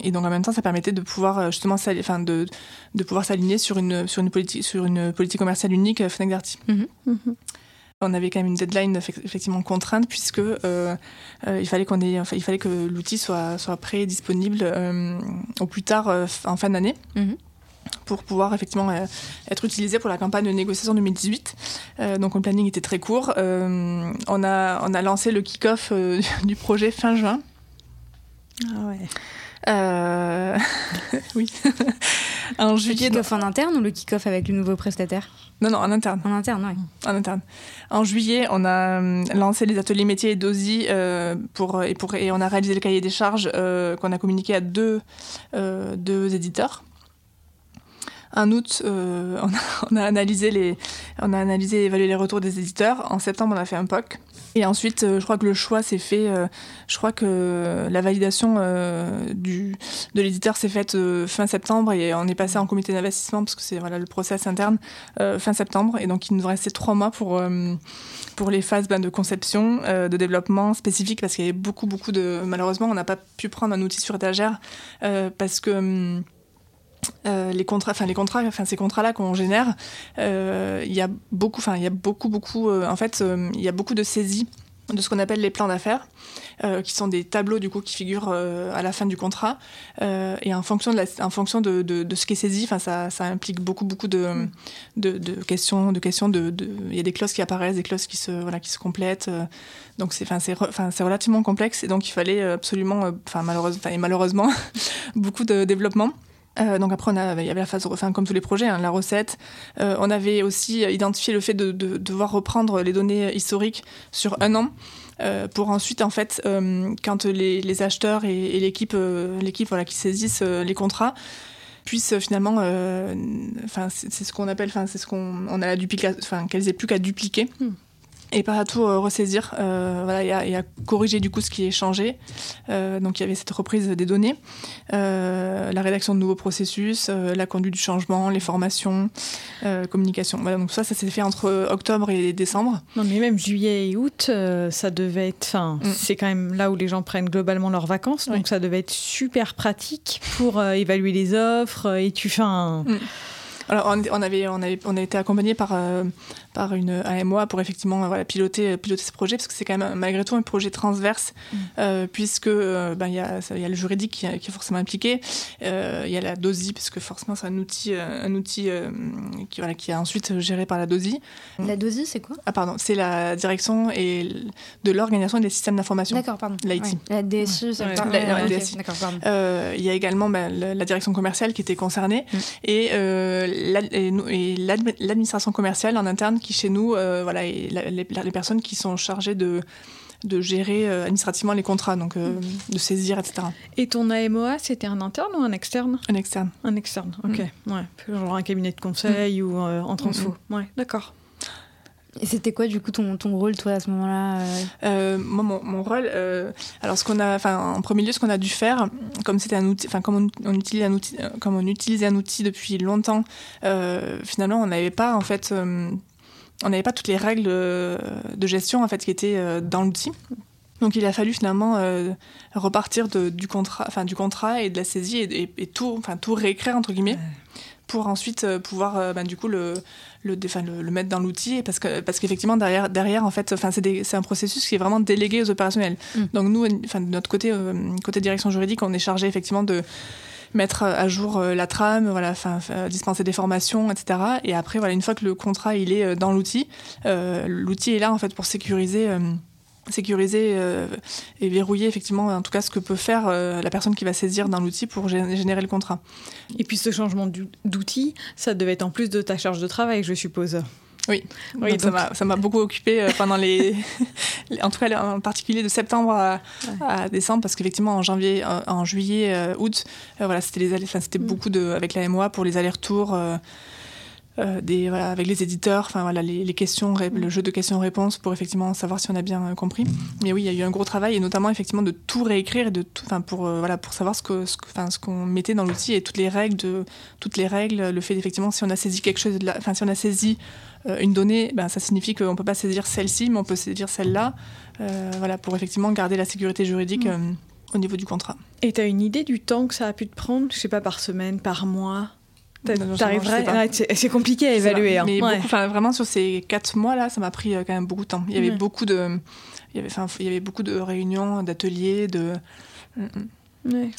Et donc en même temps, ça permettait de pouvoir euh, justement enfin, de, de pouvoir s'aligner sur une, sur, une politique, sur une politique commerciale unique euh, Fnac Darty. Mhm. On avait quand même une deadline effectivement contrainte puisque euh, il fallait qu'on ait, enfin, il fallait que l'outil soit, soit prêt et disponible au plus tard en fin d'année. Mhm. pour pouvoir effectivement être utilisé pour la campagne de négociation 2018. donc le planning était très court. on, a, on a lancé le kick-off du projet fin juin. Ah ouais. Euh... oui. en juillet. Le kick-off en interne ou le kick-off avec le nouveau prestataire Non, non, en interne. En interne, oui. En interne. En juillet, on a euh, lancé les ateliers métiers d'OSI euh, pour, et, pour, et on a réalisé le cahier des charges euh, qu'on a communiqué à deux, deux éditeurs. En août, on a, analysé les, on a analysé et évalué les retours des éditeurs. En septembre, on a fait un POC. Et ensuite, je crois que le choix s'est fait. je crois que la validation du, de l'éditeur s'est faite fin septembre et on est passé en comité d'investissement parce que c'est voilà le process interne fin septembre. Et donc, il nous restait trois mois pour pour les phases ben, de conception, de développement spécifique parce qu'il y avait beaucoup beaucoup de malheureusement on n'a pas pu prendre un outil sur étagère euh, parce que hum, euh, les contrats, enfin les contrats, enfin ces contrats-là qu'on génère, euh, il y a beaucoup, enfin il y a beaucoup, beaucoup, en fait, il y a beaucoup de saisies de ce qu'on appelle les plans d'affaires, euh, qui sont des tableaux du coup qui figurent euh, à la fin du contrat. Euh, et en fonction de, la, en fonction de, de, ce qui est saisi, ça, ça implique beaucoup beaucoup de, de, questions, de questions. De, il y a des clauses qui apparaissent, des clauses qui se voilà qui se complètent. donc c'est enfin c'est relativement complexe et donc il fallait absolument, enfin malheureusement et malheureusement beaucoup de développement. Euh, donc après, il y avait la phase, enfin, comme tous les projets, hein, la recette. Euh, on avait aussi identifié le fait de, devoir reprendre les données historiques sur un an. Euh, pour ensuite, en fait, quand les, acheteurs et, l'équipe, l'équipe voilà, qui saisissent les contrats, puissent finalement, enfin, c'est, ce qu'on appelle, enfin, c'est ce qu'on, on a la duplication, enfin, qu'elles aient plus qu'à dupliquer. Hmm et pas à tout euh, ressaisir euh, voilà, et à, corriger du coup ce qui est changé. Euh, donc il y avait cette reprise des données, la rédaction de nouveaux processus, la conduite du changement, les formations, communication. Voilà, donc ça, ça s'est fait entre octobre et décembre. Non mais même juillet et août, ça devait être, enfin, mm. c'est quand même là où les gens prennent globalement leurs vacances, donc ça devait être super pratique pour évaluer les offres et tu fais un... Mm. Alors, on, avait, on, avait, on a été accompagné par, euh, par une AMOA pour effectivement voilà, piloter, piloter ce projet, parce que c'est quand même malgré tout un projet transverse, mm. euh, puisque euh, ben, il y, a, y a le juridique qui, est forcément impliqué, il y a la DOSI, parce que forcément c'est un outil, un outil qui, voilà, qui est ensuite géré par la DOSI. La DOSI, c'est quoi? Ah, pardon, c'est la direction et de l'organisation des systèmes d'information. D'accord, pardon. L'IT. La DSI, c'est la, DSI. D'accord, pardon. Il y a également ben, la, direction commerciale qui était concernée, mm. et et l'administration commerciale en interne qui chez nous, euh, voilà, et les, personnes qui sont chargées de de gérer euh, administrativement les contrats, donc euh, de saisir, etc. Et ton AMOA, c'était un interne ou un externe? Un externe. Un externe, ok. Mm. Ouais. Genre un cabinet de conseil mm. ou en transfo. Mm, ouais, d'accord. Et c'était quoi du coup ton, ton rôle toi à ce moment-là euh? Euh, Moi mon, mon rôle, euh, alors ce qu'on a, enfin en premier lieu ce qu'on a dû faire, comme c'était un outil, enfin comme on, utilise un outil, comme on utilisait un outil depuis longtemps, finalement on n'avait pas en fait, on n'avait pas toutes les règles de gestion en fait qui étaient dans l'outil. Donc il a fallu finalement repartir de, du contrat, enfin du contrat et de la saisie et, et, tout, enfin tout réécrire entre guillemets pour ensuite euh, pouvoir euh, bah, du coup le le, le, mettre dans l'outil parce que parce qu'effectivement derrière derrière en fait enfin c'est un processus qui est vraiment délégué aux opérationnels mm. donc nous enfin de notre côté euh, côté direction juridique on est chargé effectivement de mettre à jour la trame, voilà, enfin dispenser des formations, etc. Et après, voilà, une fois que le contrat il est dans l'outil, l'outil est là en fait pour sécuriser sécuriser euh, et verrouiller effectivement en tout cas ce que peut faire euh, la personne qui va saisir dans l'outil pour générer le contrat. Et puis ce changement d'outil, ça devait être en plus de ta charge de travail, je suppose. Oui, oui ça m'a beaucoup occupé euh, pendant les, en tout cas en particulier de septembre à, décembre parce qu'effectivement en janvier, en, juillet, août, voilà c'était les, c'était mm. beaucoup de avec la MOA pour les allers-retours. Euh, des, voilà, avec les éditeurs, enfin voilà, les, les questions, le jeu de questions-réponses pour effectivement savoir si on a bien euh, compris. Mais oui, il y a eu un gros travail et notamment effectivement de tout réécrire et de tout, enfin pour euh, voilà pour savoir ce que, ce, ce qu'on mettait dans l'outil et toutes les règles de toutes les règles, le fait effectivement si on a saisi quelque chose, enfin si on a saisi une donnée, ben ça signifie qu'on peut pas saisir celle-ci, mais on peut saisir celle-là, voilà pour effectivement garder la sécurité juridique. Mm. au niveau du contrat. Et tu as une idée du temps que ça a pu te prendre, je sais pas, par semaine, par mois? T'arriverais. c'est compliqué à évaluer. Hein. Mais vraiment sur ces quatre mois là, ça m'a pris euh, quand même beaucoup de temps. Il y avait beaucoup de, il y avait, il y avait beaucoup de réunions, d'ateliers, de. Mm, mm. Ouais.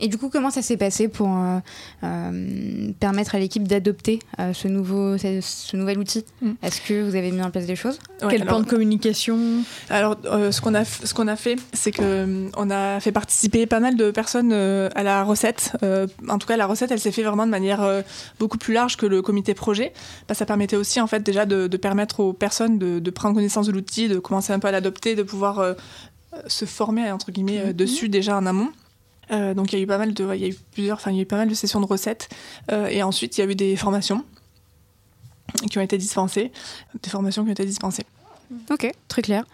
Et du coup, comment ça s'est passé pour euh, euh, permettre à l'équipe d'adopter euh, ce, nouveau, ce, nouvel outil? Mm. Est-ce que vous avez mis en place des choses? Quel plan de communication? Alors, ce qu'on a, ce qu'on a fait, c'est que on a fait participer pas mal de personnes à la recette. en tout cas, la recette, elle s'est fait vraiment de manière beaucoup plus large que le comité projet. Bah, ça permettait aussi, en fait, déjà de, permettre aux personnes de, de prendre connaissance de l'outil, de commencer un peu à l'adopter, de pouvoir se former entre guillemets mm-hmm. dessus déjà en amont. Donc il y a eu pas mal de, il y a eu plusieurs, enfin il y a eu pas mal de sessions de recettes. et ensuite il y a eu des formations qui ont été dispensées, des formations qui ont été dispensées. Ok, très clair.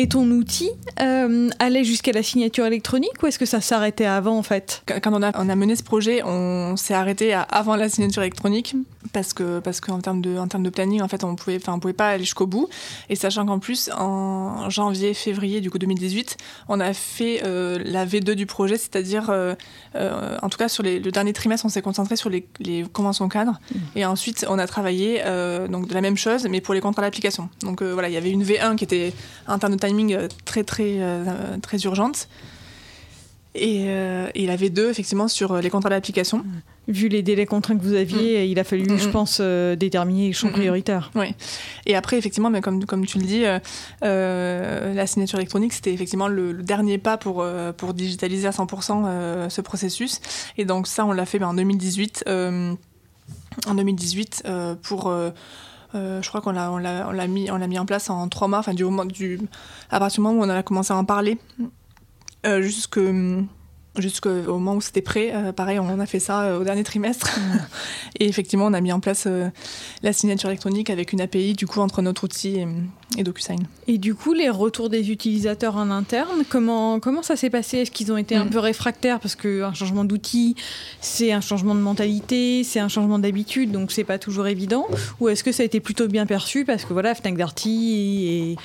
Et ton outil euh, allait jusqu'à la signature électronique ou est-ce que ça s'arrêtait avant en fait? Quand on a, on a mené ce projet, on s'est arrêté avant la signature électronique parce que parce qu'en termes de en termes de planning, en fait, on pouvait enfin on pouvait pas aller jusqu'au bout. Et sachant qu'en plus en janvier, février du coup 2018, on a fait euh, la V2 du projet, c'est-à-dire euh, en tout cas sur les, le dernier trimestre, on s'est concentré sur les, les conventions cadres mmh. et ensuite on a travaillé donc de la même chose mais pour les contrats d'application. Donc voilà, il y avait une V1 qui était en termes de timing euh, très très euh, très urgente. Et, euh, il avait deux effectivement sur les contrats d'application. Vu les délais contraints que vous aviez, mm. il a fallu, je pense, déterminer les champs prioritaires. Oui. Et après, effectivement, mais comme, comme tu le dis, la signature électronique, c'était effectivement le, dernier pas pour, pour digitaliser à 100% ce processus. Et donc ça, on l'a fait ben, en 2018. en 2018 pour euh, je crois qu'on l'a, on l'a, on l'a mis, on l'a mis en place en trois mois, enfin du moment du, à partir du moment où on a commencé à en parler, euh, jusque jusqu'au moment où c'était prêt. Euh, pareil, on a fait ça euh, au dernier trimestre. et effectivement, on a mis en place euh, la signature électronique avec une API du coup entre notre outil et, DocuSign. Et du coup, les retours des utilisateurs en interne, comment, comment ça s'est passé? Est-ce qu'ils ont été un mm. peu réfractaires parce qu'un changement d'outil, c'est un changement de mentalité, c'est un changement d'habitude, donc c'est pas toujours évident? Ou est-ce que ça a été plutôt bien perçu parce que voilà, Fnac Darty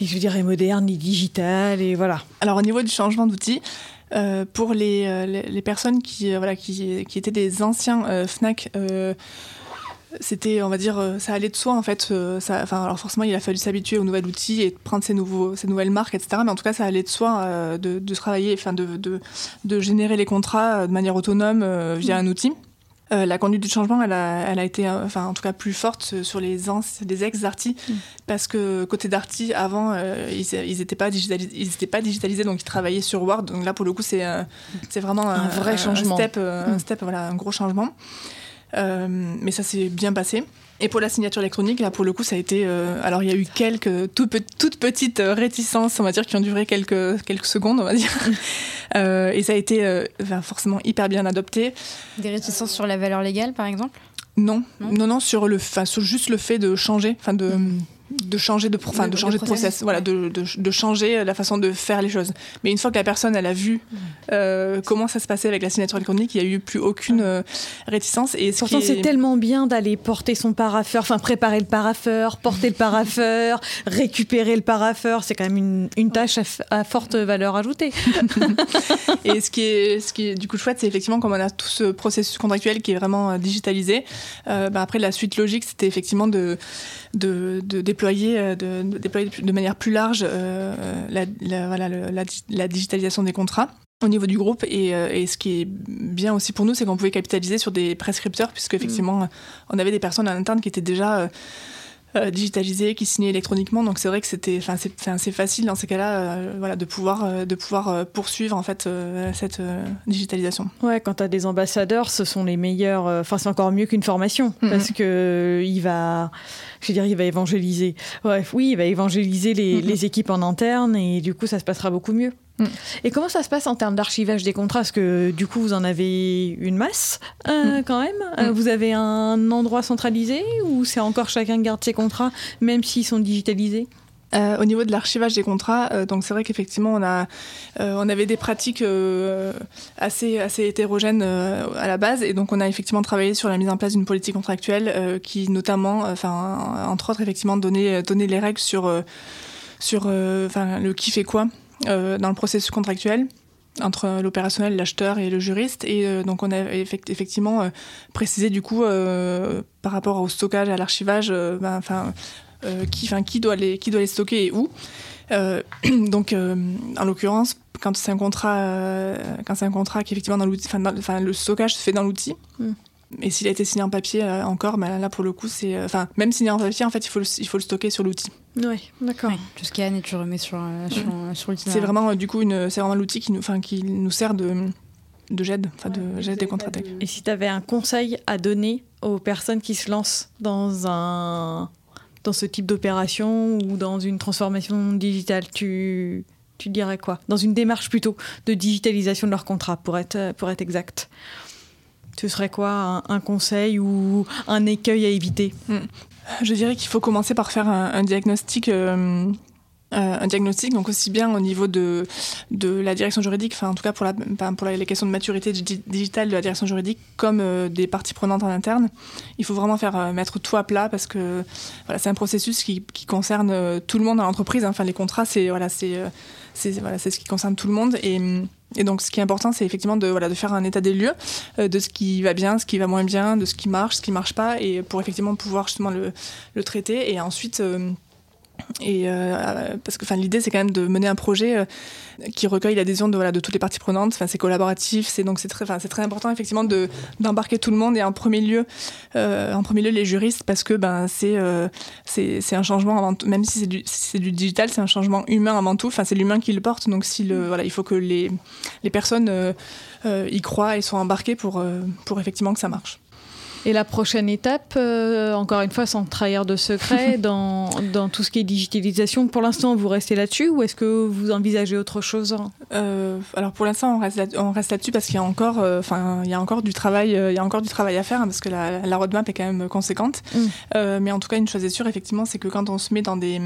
et je dirais moderne, et digital, et voilà. Alors au niveau du changement d'outil, euh, pour les, euh, les, personnes qui, euh, voilà, qui, qui, étaient des anciens FNAC, c'était, on va dire, ça allait de soi en fait. ça, enfin, alors forcément, il a fallu s'habituer au nouvel outil et prendre ses, nouveaux, ces nouvelles marques, etc. Mais en tout cas, ça allait de soi de, de, travailler, enfin, de, de, de, générer les contrats de manière autonome via un outil. Euh, la conduite du changement, elle a, elle a été, euh, enfin, en tout cas, plus forte sur les, des ex-Darty, mm. parce que côté Darty, avant, euh, ils n'étaient pas, digitalisés, pas digitalisés, donc ils travaillaient sur Word. Donc là, pour le coup, c'est c'est vraiment un, vrai changement. Un step, un, mm. step, voilà, un gros changement. mais ça s'est bien passé. Et pour la signature électronique, là, pour le coup, ça a été. Euh, alors, il y a eu quelques tout, toutes petites euh, réticences, on va dire, qui ont duré quelques, quelques secondes, on va dire. Euh, et ça a été forcément hyper bien adopté. Des réticences sur la valeur légale, par exemple? Non. non, non, sur le, sur juste le fait de changer, enfin de, mm de changer de, enfin, de changer de process, voilà, de, de, changer la façon de faire les choses. Mais une fois que la personne elle a vu euh, comment ça se passait avec la signature électronique, il n'y a eu plus aucune euh, réticence. Et pourtant c'est tellement bien d'aller porter son paraffeur, enfin préparer le paraffeur, porter le paraffeur, récupérer le paraffeur, c'est quand même une, une tâche à, forte valeur ajoutée. et ce qui est, ce qui est du coup chouette, c'est effectivement comme on a tout ce processus contractuel qui est vraiment euh, digitalisé. bah après la suite logique, c'était effectivement de, de, de déployer euh, de, déployer de manière plus large euh, la, voilà, la, digitalisation des contrats au niveau du groupe et, euh, et, ce qui est bien aussi pour nous c'est qu'on pouvait capitaliser sur des prescripteurs puisque effectivement mm. on avait des personnes en interne qui étaient déjà euh, digitalisé, qui signait électroniquement. Donc c'est vrai que c'était, enfin c'est assez facile dans ces cas-là, euh, voilà, de pouvoir, euh, de pouvoir poursuivre en fait cette digitalisation. Ouais, quand tu as des ambassadeurs, ce sont les meilleurs. Enfin c'est encore mieux qu'une formation mm-hmm. parce que il va, je veux dire, il va évangéliser. Bref, oui, il va évangéliser les, mm-hmm. les équipes en interne et du coup ça se passera beaucoup mieux. Et comment ça se passe en termes d'archivage des contrats? Parce que du coup, vous en avez une masse euh, mm. quand même. Euh, mm. Vous avez un endroit centralisé ou c'est encore chacun garde ses contrats, même s'ils sont digitalisés? Euh, au niveau de l'archivage des contrats, donc c'est vrai qu'effectivement on a, on avait des pratiques assez assez hétérogènes à la base et donc on a effectivement travaillé sur la mise en place d'une politique contractuelle qui notamment, enfin entre autres effectivement donnait donner les règles sur sur enfin le qui fait quoi euh, dans le processus contractuel entre l'opérationnel, l'acheteur et le juriste. Et euh, donc on a effectivement euh, précisé du coup par rapport au stockage, à l'archivage, ben, enfin qui, qui doit les qui doit les stocker et où. donc en l'occurrence, quand c'est un contrat, quand c'est un contrat qui effectivement dans l'outil, enfin le stockage se fait dans l'outil. Hmm. Et s'il a été signé en papier encore, bah, là pour le coup, c'est. Enfin, même signé en papier, en fait, il faut le, il faut le stocker sur l'outil. Oui, d'accord. tu scannes et tu remets sur, euh, sur, sur l'outil. C'est vraiment, du coup, une, c'est vraiment l'outil qui nous, qui nous sert de, de GED, enfin de GED des contrats tech. Et si tu avais un conseil à donner aux personnes qui se lancent dans un dans ce type d'opération ou dans une transformation digitale, tu, tu dirais quoi? Dans une démarche plutôt de digitalisation de leur contrat, pour être, pour être exact. Ce serait quoi un, conseil ou un écueil à éviter? Hmm. Je dirais qu'il faut commencer par faire un, diagnostic. Euh, euh, un diagnostic, donc aussi bien au niveau de, de la direction juridique, enfin en tout cas pour, la, pour les questions de maturité digitale de la direction juridique, comme euh, des parties prenantes en interne. Il faut vraiment faire mettre tout à plat parce que voilà, c'est un processus qui, qui concerne tout le monde dans l'entreprise. Enfin les contrats, c'est voilà, voilà, ce qui concerne tout le monde et et donc, ce qui est important, c'est effectivement de, voilà, de faire un état des lieux de ce qui va bien, ce qui va moins bien, de ce qui marche, ce qui marche pas, et pour effectivement pouvoir justement le, le traiter. Et ensuite, et euh, parce que l'idée c'est quand même de mener un projet euh, qui recueille l'adhésion de, voilà, de toutes les parties prenantes. Enfin, c'est collaboratif, c'est donc c'est très, c'est très important effectivement de d'embarquer tout le monde et en premier lieu, euh, en premier lieu les juristes parce que ben c'est c'est un changement avant même si c'est du, c'est du digital, c'est un changement humain avant tout. Enfin, c'est l'humain qui le porte, donc si le voilà, il faut que les les personnes y croient et soient embarquées pour pour effectivement que ça marche. Et la prochaine étape, euh, encore une fois, sans trahir de secret, dans, dans, tout ce qui est digitalisation, pour l'instant, vous restez là-dessus ou est-ce que vous envisagez autre chose euh, Alors pour l'instant, on reste, là, là-dessus parce qu'il y a encore, euh, il y a encore du travail, il y a encore du travail à faire hein, parce que la, la, roadmap est quand même conséquente. Mm. mais en tout cas, une chose est sûre, effectivement, c'est que quand on se met dans des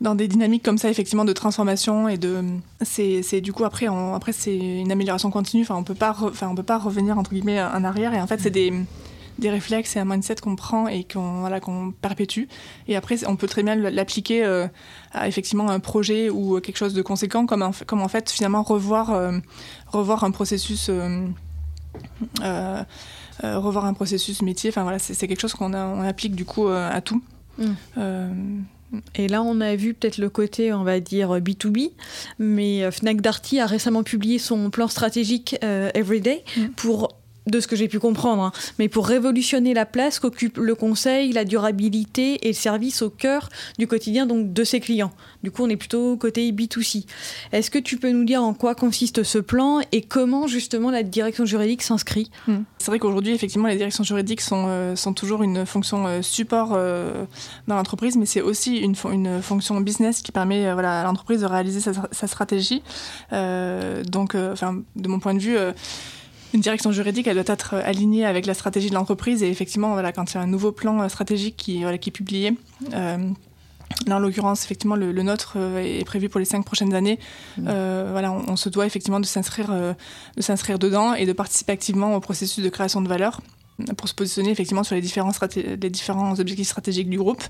dans des dynamiques comme ça effectivement de transformation et de c'est du coup après après c'est une amélioration continue enfin on peut pas enfin on peut pas revenir entre guillemets en arrière et en fait c'est des des réflexes et un mindset qu'on prend et qu'on voilà, qu'on perpétue. Et après, on peut très bien l'appliquer euh, à effectivement un projet ou quelque chose de conséquent, comme en, comme en fait finalement revoir, euh, revoir un processus. Euh, revoir un processus métier, enfin voilà, c'est quelque chose qu'on on applique du coup à tout. Mm. Et là, on a vu peut-être le côté, on va dire, B2B, mais Fnac Darty a récemment publié son plan stratégique Everyday mm. pour de ce que j'ai pu comprendre, hein. mais pour révolutionner la place qu'occupe le conseil, la durabilité et le service au cœur du quotidien donc de ses clients. Du coup, on est plutôt côté B2C. Est-ce que tu peux nous dire en quoi consiste ce plan et comment justement la direction juridique s'inscrit? Hmm. C'est vrai qu'aujourd'hui, effectivement, les directions juridiques sont, euh, sont toujours une fonction euh, support euh, dans l'entreprise, mais c'est aussi une, une, fonction business qui permet voilà, à l'entreprise de réaliser sa, sa stratégie. donc, de mon point de vue, une direction juridique, elle doit être alignée avec la stratégie de l'entreprise. Et effectivement, voilà, quand il y a un nouveau plan euh, stratégique qui, voilà, qui est publié, euh, Là, en l'occurrence, effectivement, le, nôtre euh, est prévu pour les cinq prochaines années. Mmh. voilà, on, se doit effectivement de s'inscrire, de s'inscrire dedans et de participer activement au processus de création de valeur pour se positionner effectivement sur les différents, les différents objectifs stratégiques du groupe.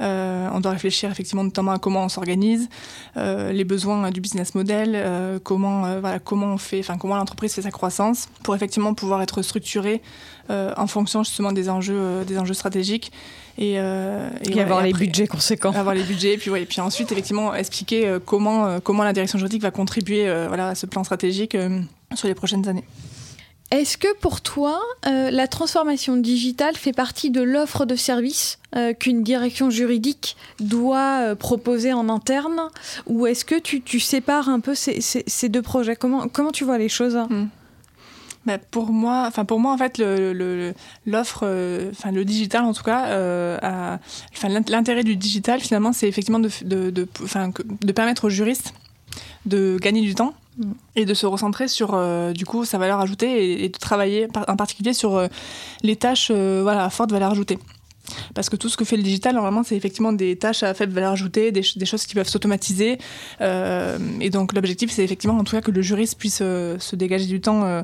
Euh, on doit réfléchir effectivement notamment à comment on s'organise, euh, les besoins du business model, euh, comment voilà comment on fait, enfin comment l'entreprise fait sa croissance pour effectivement pouvoir être structuré en fonction justement des enjeux des enjeux stratégiques et, et, avoir les budgets conséquents. Avoir les budgets et puis ouais, et puis ensuite effectivement expliquer comment comment la direction juridique va contribuer voilà à ce plan stratégique sur les prochaines années. Est-ce que pour toi, euh, la transformation digitale fait partie de l'offre de service euh, qu'une direction juridique doit euh, proposer en interne? Ou est-ce que tu, sépares un peu ces, deux projets? Comment, comment tu vois les choses? Hmm. bah, pour moi, enfin pour moi en fait l'offre, enfin le, digital en tout cas, l'intérêt du digital finalement c'est effectivement de, de, de permettre aux juristes de gagner du temps et de se recentrer sur euh, du coup sa valeur ajoutée et, de travailler en particulier sur euh, les tâches euh, voilà à forte valeur ajoutée. Parce que tout ce que fait le digital normalement c'est effectivement des tâches à faible valeur ajoutée des, choses qui peuvent s'automatiser. Et donc l'objectif c'est effectivement en tout cas que le juriste puisse se dégager du temps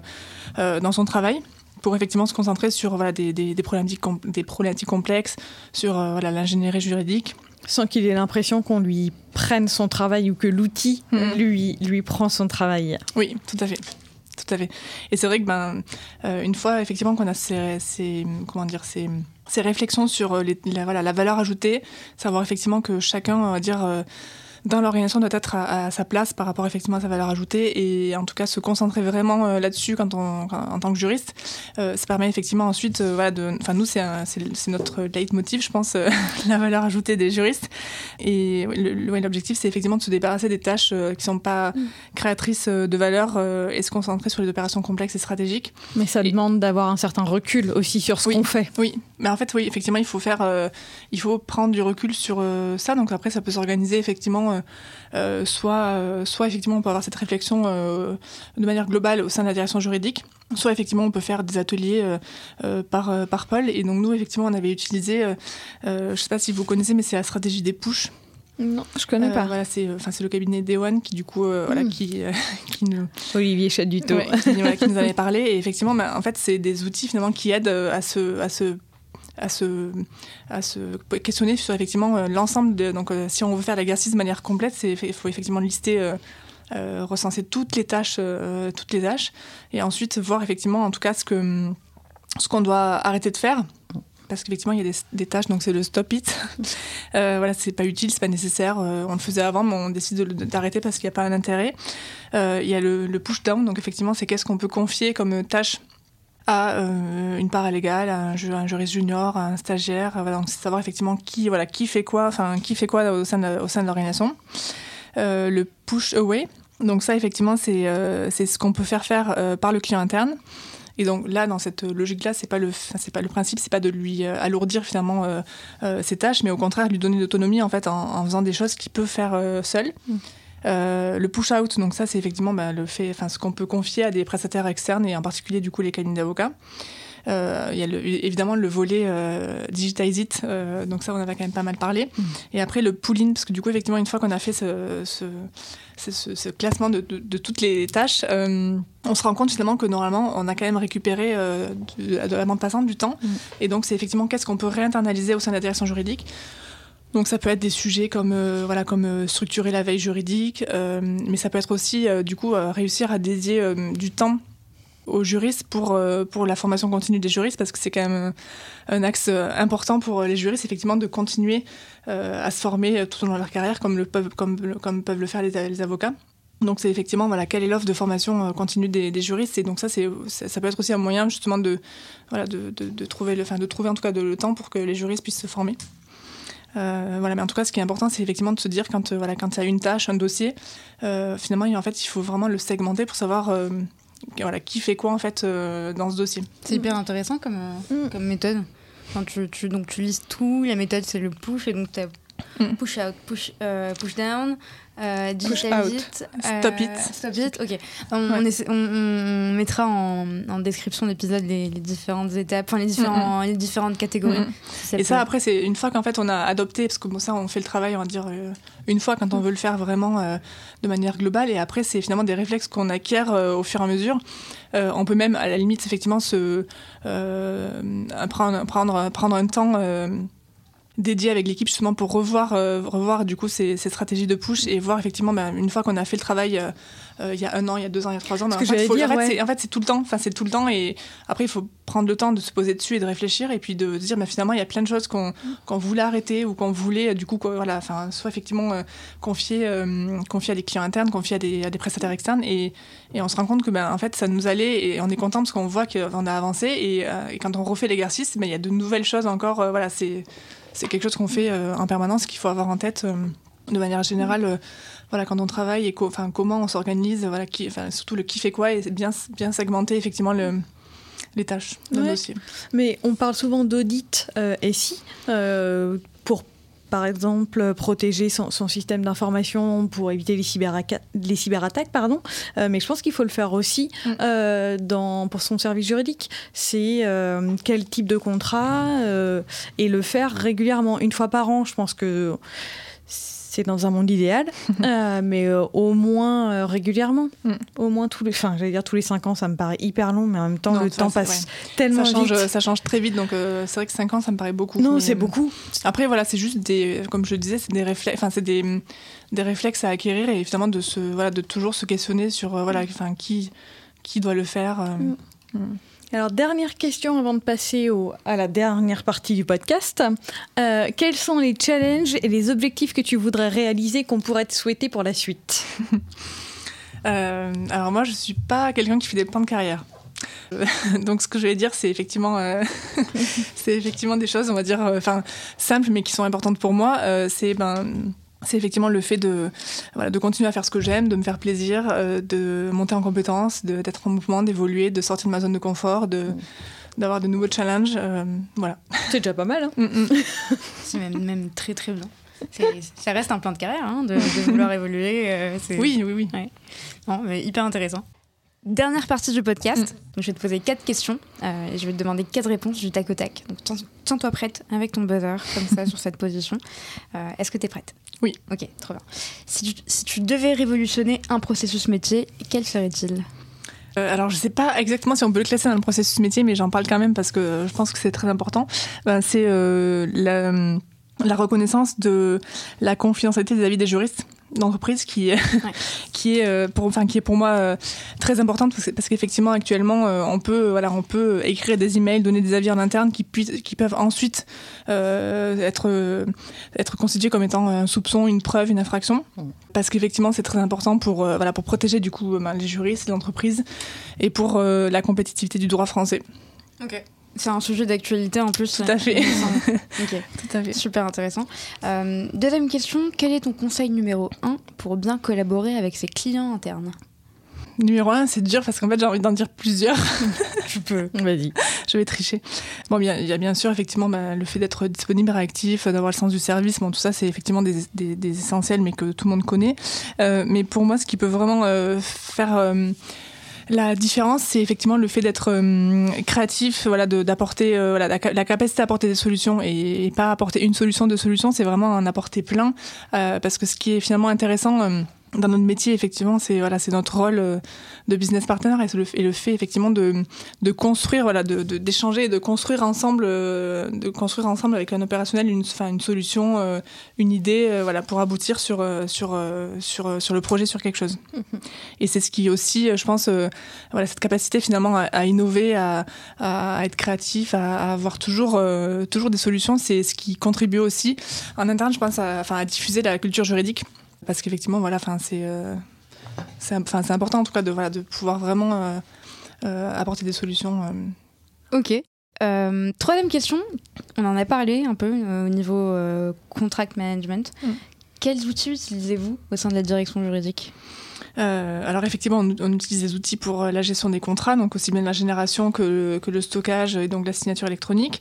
dans son travail pour effectivement se concentrer sur voilà, des, des, des, problématiques, des complexes, sur l'ingénierie juridique sans qu'il ait l'impression qu'on lui prenne son travail ou que l'outil mm. lui, lui prend son travail. Oui, tout à fait. Tout à fait. Et c'est vrai que ben, euh, une fois effectivement qu'on a ces, ces, comment dire, ces, ces réflexions sur les, la, voilà, la valeur ajoutée, savoir effectivement que chacun, on va dire, euh, dans l'organisation doit être à, sa place par rapport effectivement à sa valeur ajoutée et en tout cas se concentrer vraiment euh, là-dessus quand on, en tant que juriste. Euh, ça permet effectivement ensuite, euh, voilà, de, enfin nous c'est notre leitmotiv, je pense, la valeur ajoutée des juristes. Et l'objectif c'est effectivement de se débarrasser des tâches qui sont pas mm. créatrices de valeur et se concentrer sur les opérations complexes et stratégiques. Mais ça demande d'avoir un certain recul aussi sur ce qu'on fait. Oui, mais en fait oui, effectivement il faut faire, il faut prendre du recul sur ça. Donc après ça peut s'organiser effectivement effectivement, soit, soit effectivement on peut avoir cette réflexion de manière globale au sein de la direction juridique, soit effectivement on peut faire des ateliers par, par Paul. Et donc nous, effectivement, on avait utilisé, je ne sais pas si vous connaissez, mais c'est la stratégie des push. Non, je connais pas. Voilà, c'est enfin c'est le cabinet Day qui du coup voilà hmm. qui qui nous Olivier Chaduto ouais, qui, qui, nous avait parlé et effectivement bah, en fait c'est des outils finalement qui aident à se à se à se, questionner sur effectivement euh, l'ensemble donc euh, si on veut faire l'exercice de manière complète il faut effectivement lister euh, recenser toutes les tâches toutes les tâches et ensuite voir effectivement en tout cas ce que ce qu'on doit arrêter de faire parce qu'effectivement, il y a des, tâches, donc c'est le stop it. euh, voilà, c'est pas utile, c'est pas nécessaire. on le faisait avant, mais on décide d'arrêter parce qu'il n'y a pas un intérêt. il y a le, le push down, donc effectivement, c'est qu'est-ce qu'on peut confier comme tâche à euh, une paralégale, à un, un, juriste junior, à un stagiaire. Voilà, donc savoir effectivement qui, voilà, qui fait quoi, enfin qui fait quoi au sein de, au sein de l'organisation. Euh, le push away, donc ça effectivement c'est euh, ce qu'on peut faire faire par le client interne. Et donc là, dans cette logique-là, c'est pas le, c'est pas le principe, c'est pas de lui alourdir finalement ses tâches, mais au contraire lui donner d'autonomie en fait en, en, faisant des choses qu'il peut faire seul. Mm. Euh, le push-out, donc ça, c'est effectivement bah, le fait, enfin, ce qu'on peut confier à des prestataires externes et en particulier du coup les cabinets d'avocats. Euh, il y a évidemment le volet euh, Digitize It, euh, donc ça on avait quand même pas mal parlé. Mm. Et après le pull-in, parce que du coup effectivement une fois qu'on a fait ce, ce, ce, ce classement de, de, de, toutes les tâches, on se rend compte finalement que normalement on a quand même récupéré de, la bande passante du temps. Mm. Et donc c'est effectivement qu'est-ce qu'on peut réinternaliser au sein de la direction juridique? Donc ça peut être des sujets comme euh, voilà comme euh, structurer la veille juridique, euh, mais ça peut être aussi du coup réussir à dédier du temps aux juristes pour pour la formation continue des juristes parce que c'est quand même un axe important pour les juristes effectivement de continuer à se former tout au long de leur carrière comme le peuvent comme comme peuvent le faire les, avocats. Donc c'est effectivement voilà quelle est l'offre de formation continue des, juristes et donc ça c'est ça, peut être aussi un moyen justement de voilà de, de, trouver enfin de trouver en tout cas de, le temps pour que les juristes puissent se former. Euh, voilà, mais en tout cas, ce qui est important, c'est effectivement de se dire quand euh, voilà, quand il y a une tâche, un dossier, euh, finalement, en fait, il faut vraiment le segmenter pour savoir voilà, qui fait quoi en fait dans ce dossier. C'est hyper intéressant comme, mm. comme méthode. Quand tu, tu, donc tu lises tout, la méthode c'est le push et donc tu as mm. push out, push, push down, euh, Push out. Stop it. Euh, stop it, ok. On, on, mettra en, en description d'épisode les, les, différentes étapes, enfin les, différents, les différentes catégories. Et ça, après, c'est une fois qu'en fait on a adopté, parce que bon, ça, on fait le travail, on va dire, euh, une fois quand on veut le faire vraiment euh, de manière globale, et après, c'est finalement des réflexes qu'on acquiert au fur et à mesure. on peut même, à la limite, effectivement, se prendre, prendre, prendre un temps dédié avec l'équipe justement pour revoir, euh, revoir du coup ces, ces, stratégies de push et voir effectivement bah, une fois qu'on a fait le travail euh, euh, il y a un an, il y a deux ans, il y a trois ans, bah, en, fait, faut, dire, en, fait, en, fait, c'est tout le temps. Enfin, c'est tout le temps et après il faut prendre le temps de se poser dessus et de réfléchir et puis de se dire bah, finalement il y a plein de choses qu'on voulait arrêter ou qu'on voulait du coup quoi, voilà, enfin soit effectivement confier, confier à des clients internes, confier à des, à des prestataires externes et, et, on se rend compte que ben en fait ça nous allait et on est content parce qu'on voit qu'on a avancé et, et, quand on refait l'exercice, il y a de nouvelles choses encore. voilà, c'est c'est quelque chose qu'on fait euh, en permanence, qu'il faut avoir en tête euh, de manière générale. Euh, voilà, quand on travaille et enfin, comment on s'organise, voilà, qui, surtout le qui fait quoi et bien, bien segmenter effectivement le, les tâches d'un dossier. Mais on parle souvent d'audit euh, SI pour par exemple, protéger son, système d'information pour éviter les, les cyberattaques. Pardon. Euh, mais je pense qu'il faut le faire aussi mm. euh, dans, pour son service juridique. C'est euh, quel type de contrat et le faire régulièrement, une fois par an. Je pense que c'est dans un monde idéal, euh, mais euh, au moins euh, régulièrement. Mm. Au moins tous les, enfin, j'allais dire tous les 5 ans, ça me paraît hyper long, mais en même temps, le temps passe tellement ça change, vite. Ça change très vite, donc c'est vrai que 5 ans, ça me paraît beaucoup. Non, c'est beaucoup. Après, voilà, c'est juste des, comme je le disais, c'est des réflexes, enfin, c'est des, des réflexes à acquérir et évidemment de se, voilà, de toujours se questionner sur, voilà, enfin, qui, qui doit le faire. Mm. Mm. Alors, dernière question avant de passer à la dernière partie du podcast. Euh, quels sont les challenges et les objectifs que tu voudrais réaliser qu'on pourrait te souhaiter pour la suite euh, Alors moi, je ne suis pas quelqu'un qui fait des plans de carrière. Donc ce que je vais dire, c'est effectivement, euh, effectivement des choses, on va dire, enfin simples, mais qui sont importantes pour moi. c'est ben c'est effectivement le fait de, voilà, de continuer à faire ce que j'aime, de me faire plaisir, euh, de monter en compétences, d'être en mouvement, d'évoluer, de sortir de ma zone de confort, de, d'avoir de nouveaux challenges. Euh, voilà. C'est déjà pas mal. Hein mm, mm. c'est même, même, très très bien. ça reste un plan de carrière hein, de, vouloir évoluer. oui, oui, oui. mais hyper intéressant. Dernière partie du podcast. Mm. je vais te poser quatre questions et je vais te demander quatre réponses du tac au tac. Donc, tiens-toi prête avec ton buzzer, comme ça, sur cette position. Est-ce que tu es prête? Oui. Ok, trop bien. Si tu, si tu devais révolutionner un processus métier, quel serait-il? Euh, alors, je ne sais pas exactement si on peut le classer dans le processus métier, mais j'en parle quand même parce que je pense que c'est très important. Ben, c'est euh, la, la, reconnaissance de la confidentialité des avis des juristes d'entreprise qui, qui, est, euh, pour, enfin, qui est pour moi euh, très importante parce qu'effectivement actuellement euh, on, peut, voilà, on peut écrire des emails, donner des avis en interne qui, puissent, qui peuvent ensuite être, être constitués comme étant un soupçon, une preuve, une infraction. Mmh. Parce qu'effectivement c'est très important pour, voilà, pour protéger du coup ben, les juristes, les entreprises et pour la compétitivité du droit français. Ok. C'est un sujet d'actualité en plus. Tout à fait. Tout à fait. Super intéressant. Euh, deuxième question, quel est ton conseil numéro un pour bien collaborer avec ses clients internes? Numéro un, c'est dur parce qu'en fait j'ai envie d'en dire plusieurs. Je peux. Vas-y. Je vais tricher. Bon, bien, il y a bien sûr effectivement bah, le fait d'être disponible, réactif, d'avoir le sens du service. Bon, tout ça c'est effectivement des, des, essentiels, mais que tout le monde connaît. Euh, mais pour moi, ce qui peut vraiment euh, faire la différence, c'est effectivement le fait d'être euh, créatif, voilà, d'apporter euh, voilà, la, capacité à apporter des solutions et, pas apporter une solution, deux solutions, c'est vraiment en apporter plein. Euh, parce que ce qui est finalement intéressant dans notre métier, effectivement, c'est voilà, c'est notre rôle euh, de business partner et le, et le fait effectivement de, de construire, voilà, de, d'échanger, de, construire ensemble, euh, de construire ensemble avec un opérationnel une, enfin, une solution, euh, une idée, voilà, pour aboutir sur sur sur sur le projet, sur quelque chose. Et c'est ce qui aussi, je pense, voilà, cette capacité finalement à, innover, à, à, être créatif, à, avoir toujours toujours des solutions, c'est ce qui contribue aussi en interne, je pense, à, enfin, à diffuser la culture juridique. Parce qu'effectivement, voilà, c'est euh, c'est important en tout cas de, voilà, de pouvoir vraiment euh, euh, apporter des solutions. Ok. troisième question, on en a parlé un peu au niveau contract management. Mm. Quels outils utilisez-vous au sein de la direction juridique? Alors effectivement, on, utilise des outils pour la gestion des contrats, donc aussi bien la génération que, que le stockage et donc la signature électronique.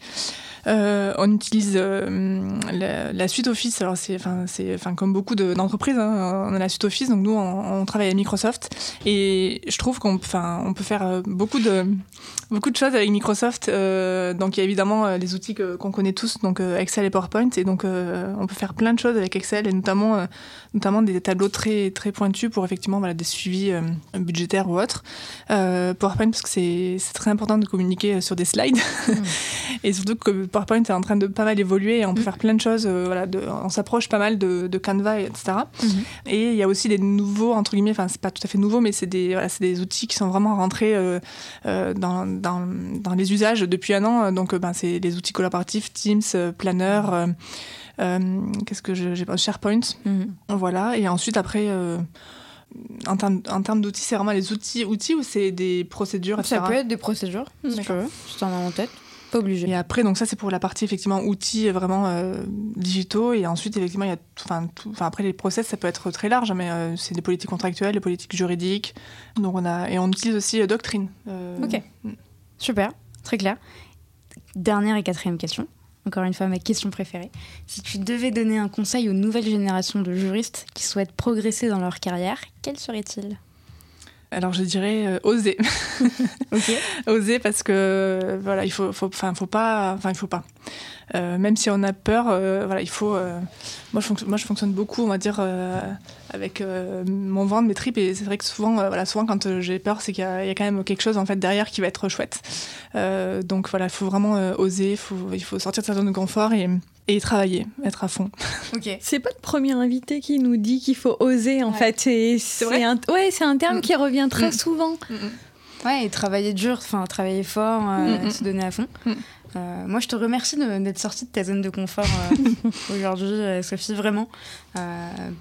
Euh, on utilise euh, la, suite Office. Alors c'est, enfin, c'est, enfin, comme beaucoup d'entreprises, hein, on a la suite Office. Donc nous, on, travaille avec Microsoft, et je trouve qu'on, enfin, on peut faire euh, beaucoup de beaucoup de choses avec Microsoft. donc il y a évidemment les outils qu'on connaît tous, donc Excel et PowerPoint, et donc on peut faire plein de choses avec Excel, et notamment notamment des tableaux très très pointus pour effectivement voilà des suivis budgétaires ou autres. PowerPoint parce que c'est, c'est très important de communiquer sur des slides, mmh. et surtout que PowerPoint est en train de pas mal évoluer et on peut mm. faire plein de choses. Euh, voilà, on s'approche pas mal de, Canva, etc. Mm-hmm. Et il y a aussi des nouveaux, entre guillemets, enfin, c'est pas tout à fait nouveau, mais c'est des, voilà, des outils qui sont vraiment rentrés euh, euh, dans, dans, dans, les usages depuis un an. Donc, ben, c'est les outils collaboratifs, Teams, Planner. Qu'est-ce que j'ai SharePoint. Mm-hmm. Voilà. Et ensuite, après en termes, d'outils, c'est vraiment les outils, outils ou c'est des procédures, etc. Ça peut être des procédures, si tu en as en tête. Pas obligé. Et après, donc ça, c'est pour la partie effectivement outils vraiment euh, digitaux. Et ensuite, effectivement, il y a enfin, enfin, après les process, ça peut être très large, mais euh, c'est des politiques contractuelles, des politiques juridiques. Donc on a et on utilise aussi euh, doctrine. ok. Mm. Super, très clair. Dernière et quatrième question. Encore une fois, ma question préférée. Si tu devais donner un conseil aux nouvelles générations de juristes qui souhaitent progresser dans leur carrière, quel serait-il? Alors je dirais euh, oser. oser parce que voilà, il faut, faut, faut pas, enfin il faut pas. Euh, même si on a peur, euh, voilà, il faut. moi, je moi, je fonctionne beaucoup, on va dire, avec mon ventre, mes tripes, et c'est vrai que souvent, voilà, souvent quand j'ai peur, c'est qu'il y, a quand même quelque chose en fait derrière qui va être chouette. donc voilà, il faut vraiment oser, faut, il faut sortir de sa zone de confort et et travailler, être à fond. Ok. C'est pas le premier invité qui nous dit qu'il faut oser en fait. C'est vrai. Un, ouais, c'est un terme mm. qui revient très mm. souvent. Mm, ouais, et travailler dur, enfin travailler fort, euh, se donner à fond. Euh, moi, je te remercie d'être sortie de ta zone de confort euh, aujourd'hui, Sophie, vraiment,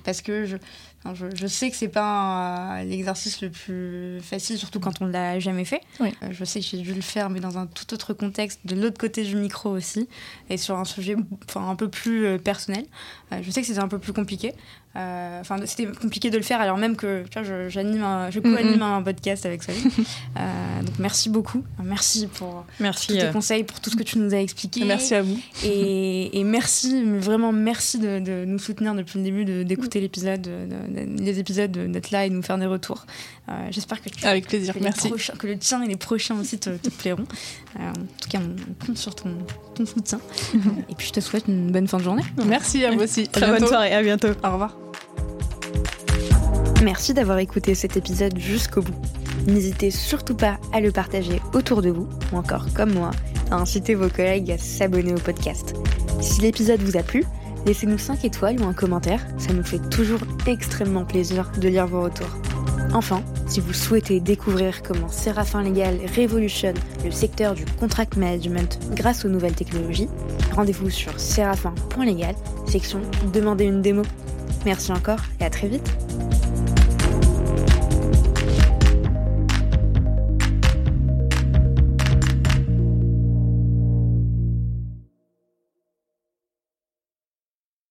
parce que je, je, sais que c'est pas l'exercice le plus facile, surtout quand on l'a jamais fait. je sais que j'ai dû le faire, mais dans un tout autre contexte, de l'autre côté du micro aussi, et sur un sujet enfin, un peu plus personnel. je sais que c'était un peu plus compliqué. Euh, enfin, c'était compliqué de le faire alors même que j'anime, je co-anime un podcast avec Salut. Euh, donc merci beaucoup, merci pour merci, tous tes euh. conseils, pour tout ce que tu nous as expliqué. Merci à vous. Et, merci, vraiment merci de, nous soutenir depuis le début, d'écouter l'épisode, les épisodes, d'être là et de nous faire des retours. J'espère que avec plaisir, merci. que le tien et les prochains aussi te, plairont. en tout cas, on, compte sur ton, ton soutien. et puis je te souhaite une bonne fin de journée. Merci à vous aussi. Très bonne soirée, à bientôt. Au revoir. Merci d'avoir écouté cet épisode jusqu'au bout. N'hésitez surtout pas à le partager autour de vous, ou encore comme moi, à inciter vos collègues à s'abonner au podcast. Si l'épisode vous a plu, laissez-nous 5 étoiles ou un commentaire, ça nous fait toujours extrêmement plaisir de lire vos retours. Enfin, si vous souhaitez découvrir comment Séraphin Légal révolutionne le secteur du contract management grâce aux nouvelles technologies, rendez-vous sur séraphin.légal, section Demandez une démo. Merci encore et à très vite